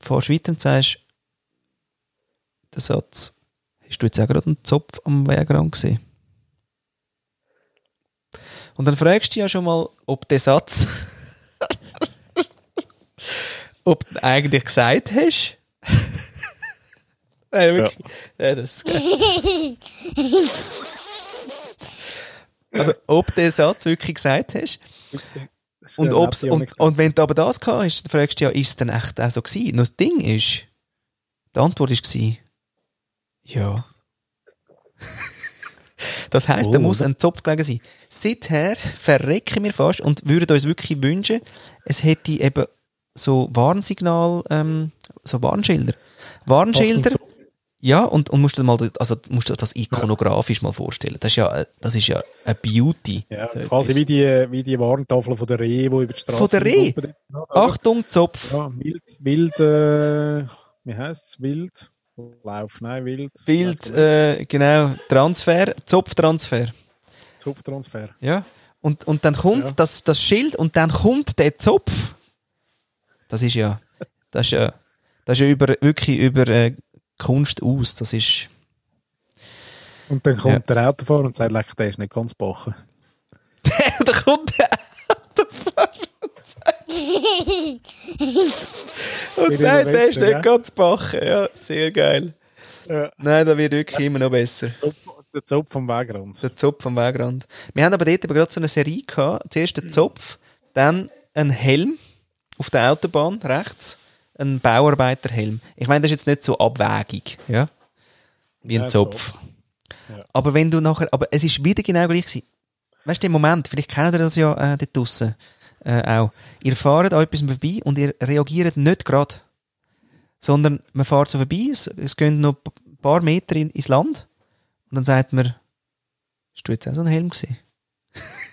fahrst du weiter und sagst, der Satz, hast du jetzt auch gerade einen Zopf am Wegrand gesehen? Und dann fragst du ja schon mal, ob der Satz, ob du eigentlich gesagt hast. Nein, wirklich. Ja. das ist geil. Also, ob du den Satz wirklich gesagt hast. Und, ob's, und, und wenn du aber das gehabt hast, dann fragst du ja, ist es denn echt auch so gewesen? Und das Ding ist, die Antwort war, ja. Das heisst, da Oh, muss oder? ein Zopf gelegen sein. Seither verrecken wir fast und würden uns wirklich wünschen, es hätte eben so Warnsignal, ähm, so Warnschilder. Warnschilder, ja, und, und musst du dir mal, also musst du das ikonografisch mal vorstellen. Das ist ja, das ist ja eine Beauty. Ja, So quasi etwas. wie die, wie die Warntafeln von der Reh, die über die Straße Von der Reh? Ach, Achtung, Zopf. ja, wild, wild, äh, wie heisst es? Wild? Lauf, nein, wild. Weiss äh, genau, Transfer, Zopftransfer. nicht. Zupftransfer. Ja. Und, und dann kommt Ja. das, das Schild und dann kommt der Zopf. Das ist ja, das ist ja, das ist ja über, wirklich über äh, Kunst aus. Das ist, Und dann kommt Ja. der Autofahrer und sagt, leck, der ist nicht ganz bachen. da kommt der Autofahrer und sagt, der ist nicht ganz bachen. Ja, sehr geil. Ja. Nein, da wird wirklich immer noch besser. Der Zopf vom Wegrand. Der Zopf am Wegrand. Wir haben aber dort aber gerade so eine Serie gehabt. Zuerst der Zopf, dann ein Helm auf der Autobahn rechts, ein Bauarbeiterhelm. Ich meine, das ist jetzt nicht so abwägig, ja? Wie ein Ja, Zopf. Ja. Aber wenn du nachher, aber es ist wieder genau gleich gewesen. Weißt du, den Moment, vielleicht kennt ihr das ja äh, dort draussen äh, auch. Ihr fahrt an etwas vorbei und ihr reagiert nicht gerade. Sondern man fährt so vorbei, es, es gehen noch ein paar Meter in, ins Land und dann sagt man, Hast du jetzt auch so einen Helm gesehen?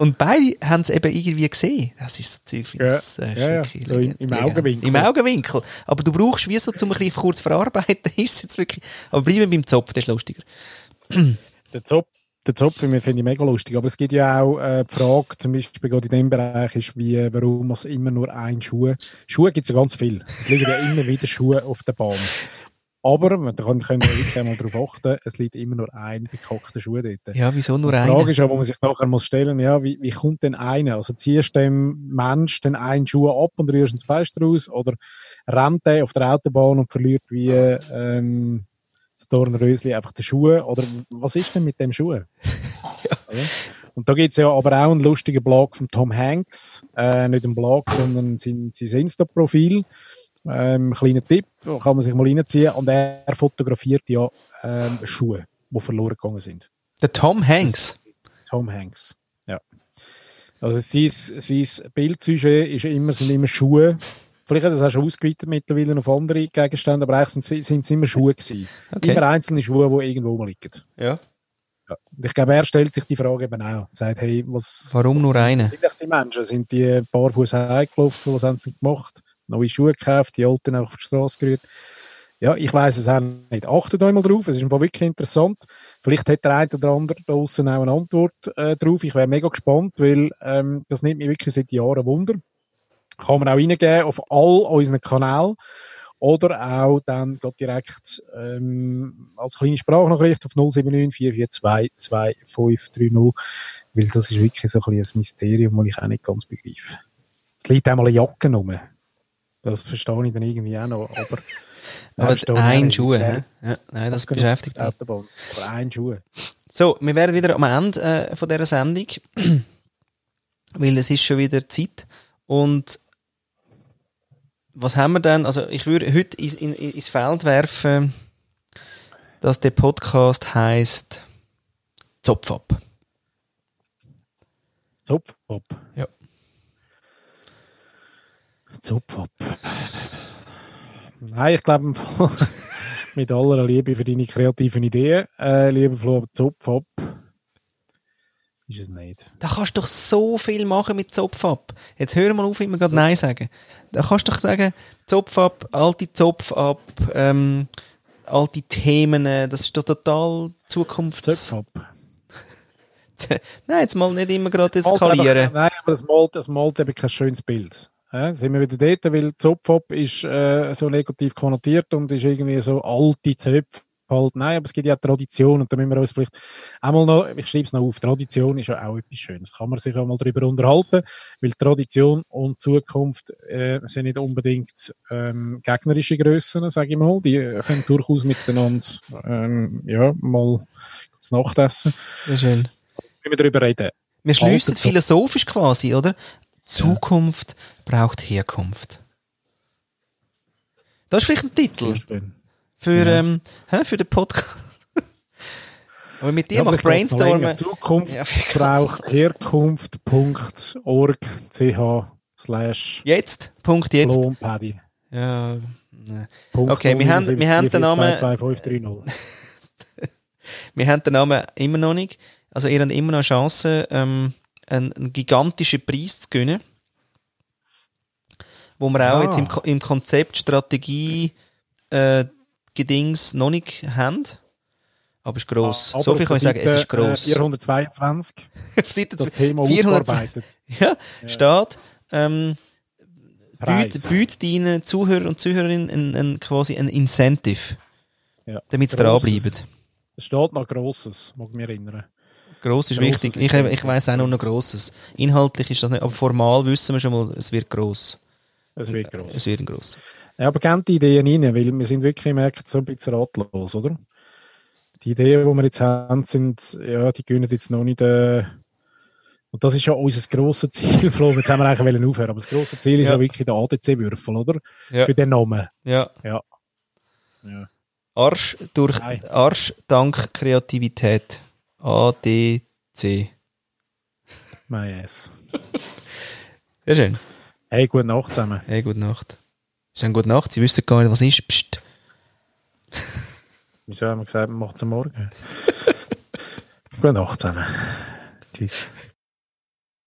Und beide haben es eben irgendwie gesehen. Das ist so Zeug, Ja. ich so Ja, ja. So im- im. Augenwinkel. Im Augenwinkel. Aber du brauchst wie so, zum ein bisschen kurz verarbeiten, ist es jetzt wirklich. Aber bleiben beim Zopf, das ist lustiger. Der Zopf, der Zopf finde ich mega lustig. Aber es gibt ja auch äh, die Frage, zum Beispiel gerade in dem Bereich, ist, wie, warum es immer nur ein Schuh. Schuhe gibt es ja ganz viel. Es liegen ja immer wieder Schuhe auf der Bahn. Aber, da können wir wirklich einmal darauf achten, es liegt immer nur ein bekackter Schuh dort. Ja, wieso nur Die Frage einer? ist ja, wo man sich nachher muss stellen, ja, wie, wie kommt denn einer? Also ziehst du dem Mensch den einen Schuh ab und rührst ihn ins Fenster raus oder rennt der auf der Autobahn und verliert wie ähm, das Dornrösli einfach den Schuh? Oder was ist denn mit dem Schuh? Oder? Und da gibt es ja aber auch einen lustigen Blog von Tom Hanks, äh, nicht ein Blog, sondern sein, sein Insta-Profil. Ähm, kleiner Tipp, kann man sich mal reinziehen. Und er fotografiert ja ähm, Schuhe, die verloren gegangen sind. Der Tom Hanks. Tom Hanks. Ja. Also sein, sein Bildsujet ist immer, sind immer Schuhe. Vielleicht hat er das auch schon ausgeweitet mittlerweile auf andere Gegenstände, aber eigentlich sind es- immer Schuhe gewesen. Okay. Immer einzelne Schuhe, die irgendwo liegen. Ja. Ja. Und ich glaube, er stellt sich die Frage eben auch. Sagt, hey, was Warum nur einer? sind die Menschen? Sind die barfuß heimgelaufen? Was haben sie gemacht? Neue Schuhe gekauft, die alten auch auf die Straße gerührt? Ja, ich weiß es auch nicht. Achtet euch mal drauf, es ist einfach wirklich interessant. Vielleicht hat der eine oder andere da draussen auch eine Antwort äh, drauf. Ich wäre mega gespannt, weil ähm, das nimmt mich wirklich seit Jahren Wunder. Kann man auch reingeben auf all unseren Kanälen oder auch dann direkt ähm, als kleine Sprachnachricht auf 079 442 2530, weil das ist wirklich so ein, ein Mysterium, das ich auch nicht ganz begreife. Es liegt einmal eine Jacke rum. Das verstehe ich dann irgendwie auch noch, aber... Aber ein. Schuh, Ja, ja, Nein, das genau, beschäftigt mich. Aber ein Schuh. So, wir werden wieder am Ende äh, von dieser Sendung, weil es ist schon wieder Zeit. Und was haben wir denn? Also ich würde heute ins, in, ins Feld werfen, dass der Podcast heißt Zopf ab. Zupfhop. Ja. Zupfhop. Nein, ich glaube, mit aller Liebe für deine kreativen Ideen, äh, lieber Flo, Zupfhop ist es nicht. Da kannst du doch so viel machen mit Zopf ab. Jetzt hör mal auf, immer gerade Nein sagen. Da kannst du doch sagen, Zopf ab, alte Zopf ab, ähm, alte Themen, äh, das ist doch total Zukunfts... Zupfhop. Nein, jetzt mal nicht immer gerade eskalieren. Nein, aber das malt, das malt eben kein schönes Bild. Ja, sind wir wieder dort, weil Zopfhop ist äh, so negativ konnotiert und ist irgendwie so alte Zöpfe halt. Nein, aber es gibt ja Tradition und da müssen wir uns vielleicht einmal noch, ich schreibe es noch auf, Tradition ist ja auch etwas Schönes. Kann man sich auch mal darüber unterhalten, weil Tradition und Zukunft äh, sind nicht unbedingt ähm, gegnerische Grössen, sage ich mal. Die äh, können durchaus miteinander ähm, ja, mal zu Nacht essen. Sehr schön. Wenn wir darüber reden. Wir schliessen Zopf. philosophisch quasi, oder? Zukunft braucht Herkunft. Das ist vielleicht ein Titel für, Ja. ähm, hä, für den Podcast. Aber mit dir Ja, macht länger. Brainstormen. Zukunft Ja, braucht herkunft.org ch slash Jetzt, Punkt jetzt. Flo und Paddy. Ja, ne. Punkt Okay, wir haben- wir haben den Namen- 22530. Wir haben den Namen immer noch nicht. Also ihr habt immer noch eine Chance, ähm, einen, einen gigantischen Preis zu gewinnen. Wo wir auch Ah. jetzt im, im Konzept Strategie äh, Gedings noch nicht haben. Aber es ist gross. Aber so viel kann ich sagen, es ist Seite, gross. Äh, 422, Auf Seite das Thema 400 ausgearbeitet. ja, steht, ähm, bietet bietet deinen Zuhörer und Zuhörerinnen ein, ein, quasi ein Incentive, Ja. damit sie dranbleiben. Es steht noch Grosses, mag ich mich erinnern. Gross ist wichtig. ist Ich, ich weiss auch noch noch Grosses. Inhaltlich ist das nicht, aber formal wissen wir schon mal, es wird gross. Es wird gross. Es wird gross. Ja, aber kennt die Ideen rein, weil wir sind wirklich, merkt so ein bisschen ratlos, oder? Die Ideen, die wir jetzt haben, sind, ja, die gönnen jetzt noch nicht, äh, und das ist ja unser grosses Ziel, Flo. Jetzt haben wir eigentlich aufhören, aber das grosse Ziel ist Ja. ja, wirklich der ADC-Würfel, oder? Ja. Für den Namen. Ja. Ja. Arsch durch Nein. Arsch dank Kreativität. ADC. My ass. Sehr schön. Hey, gute Nacht zusammen. Hey, gute Nacht. Ist eine gute Nacht. Sie wissen gar nicht, was ist. Psst. Wieso haben wir gesagt, wir machen es Morgen? gute Nacht zusammen. Tschüss.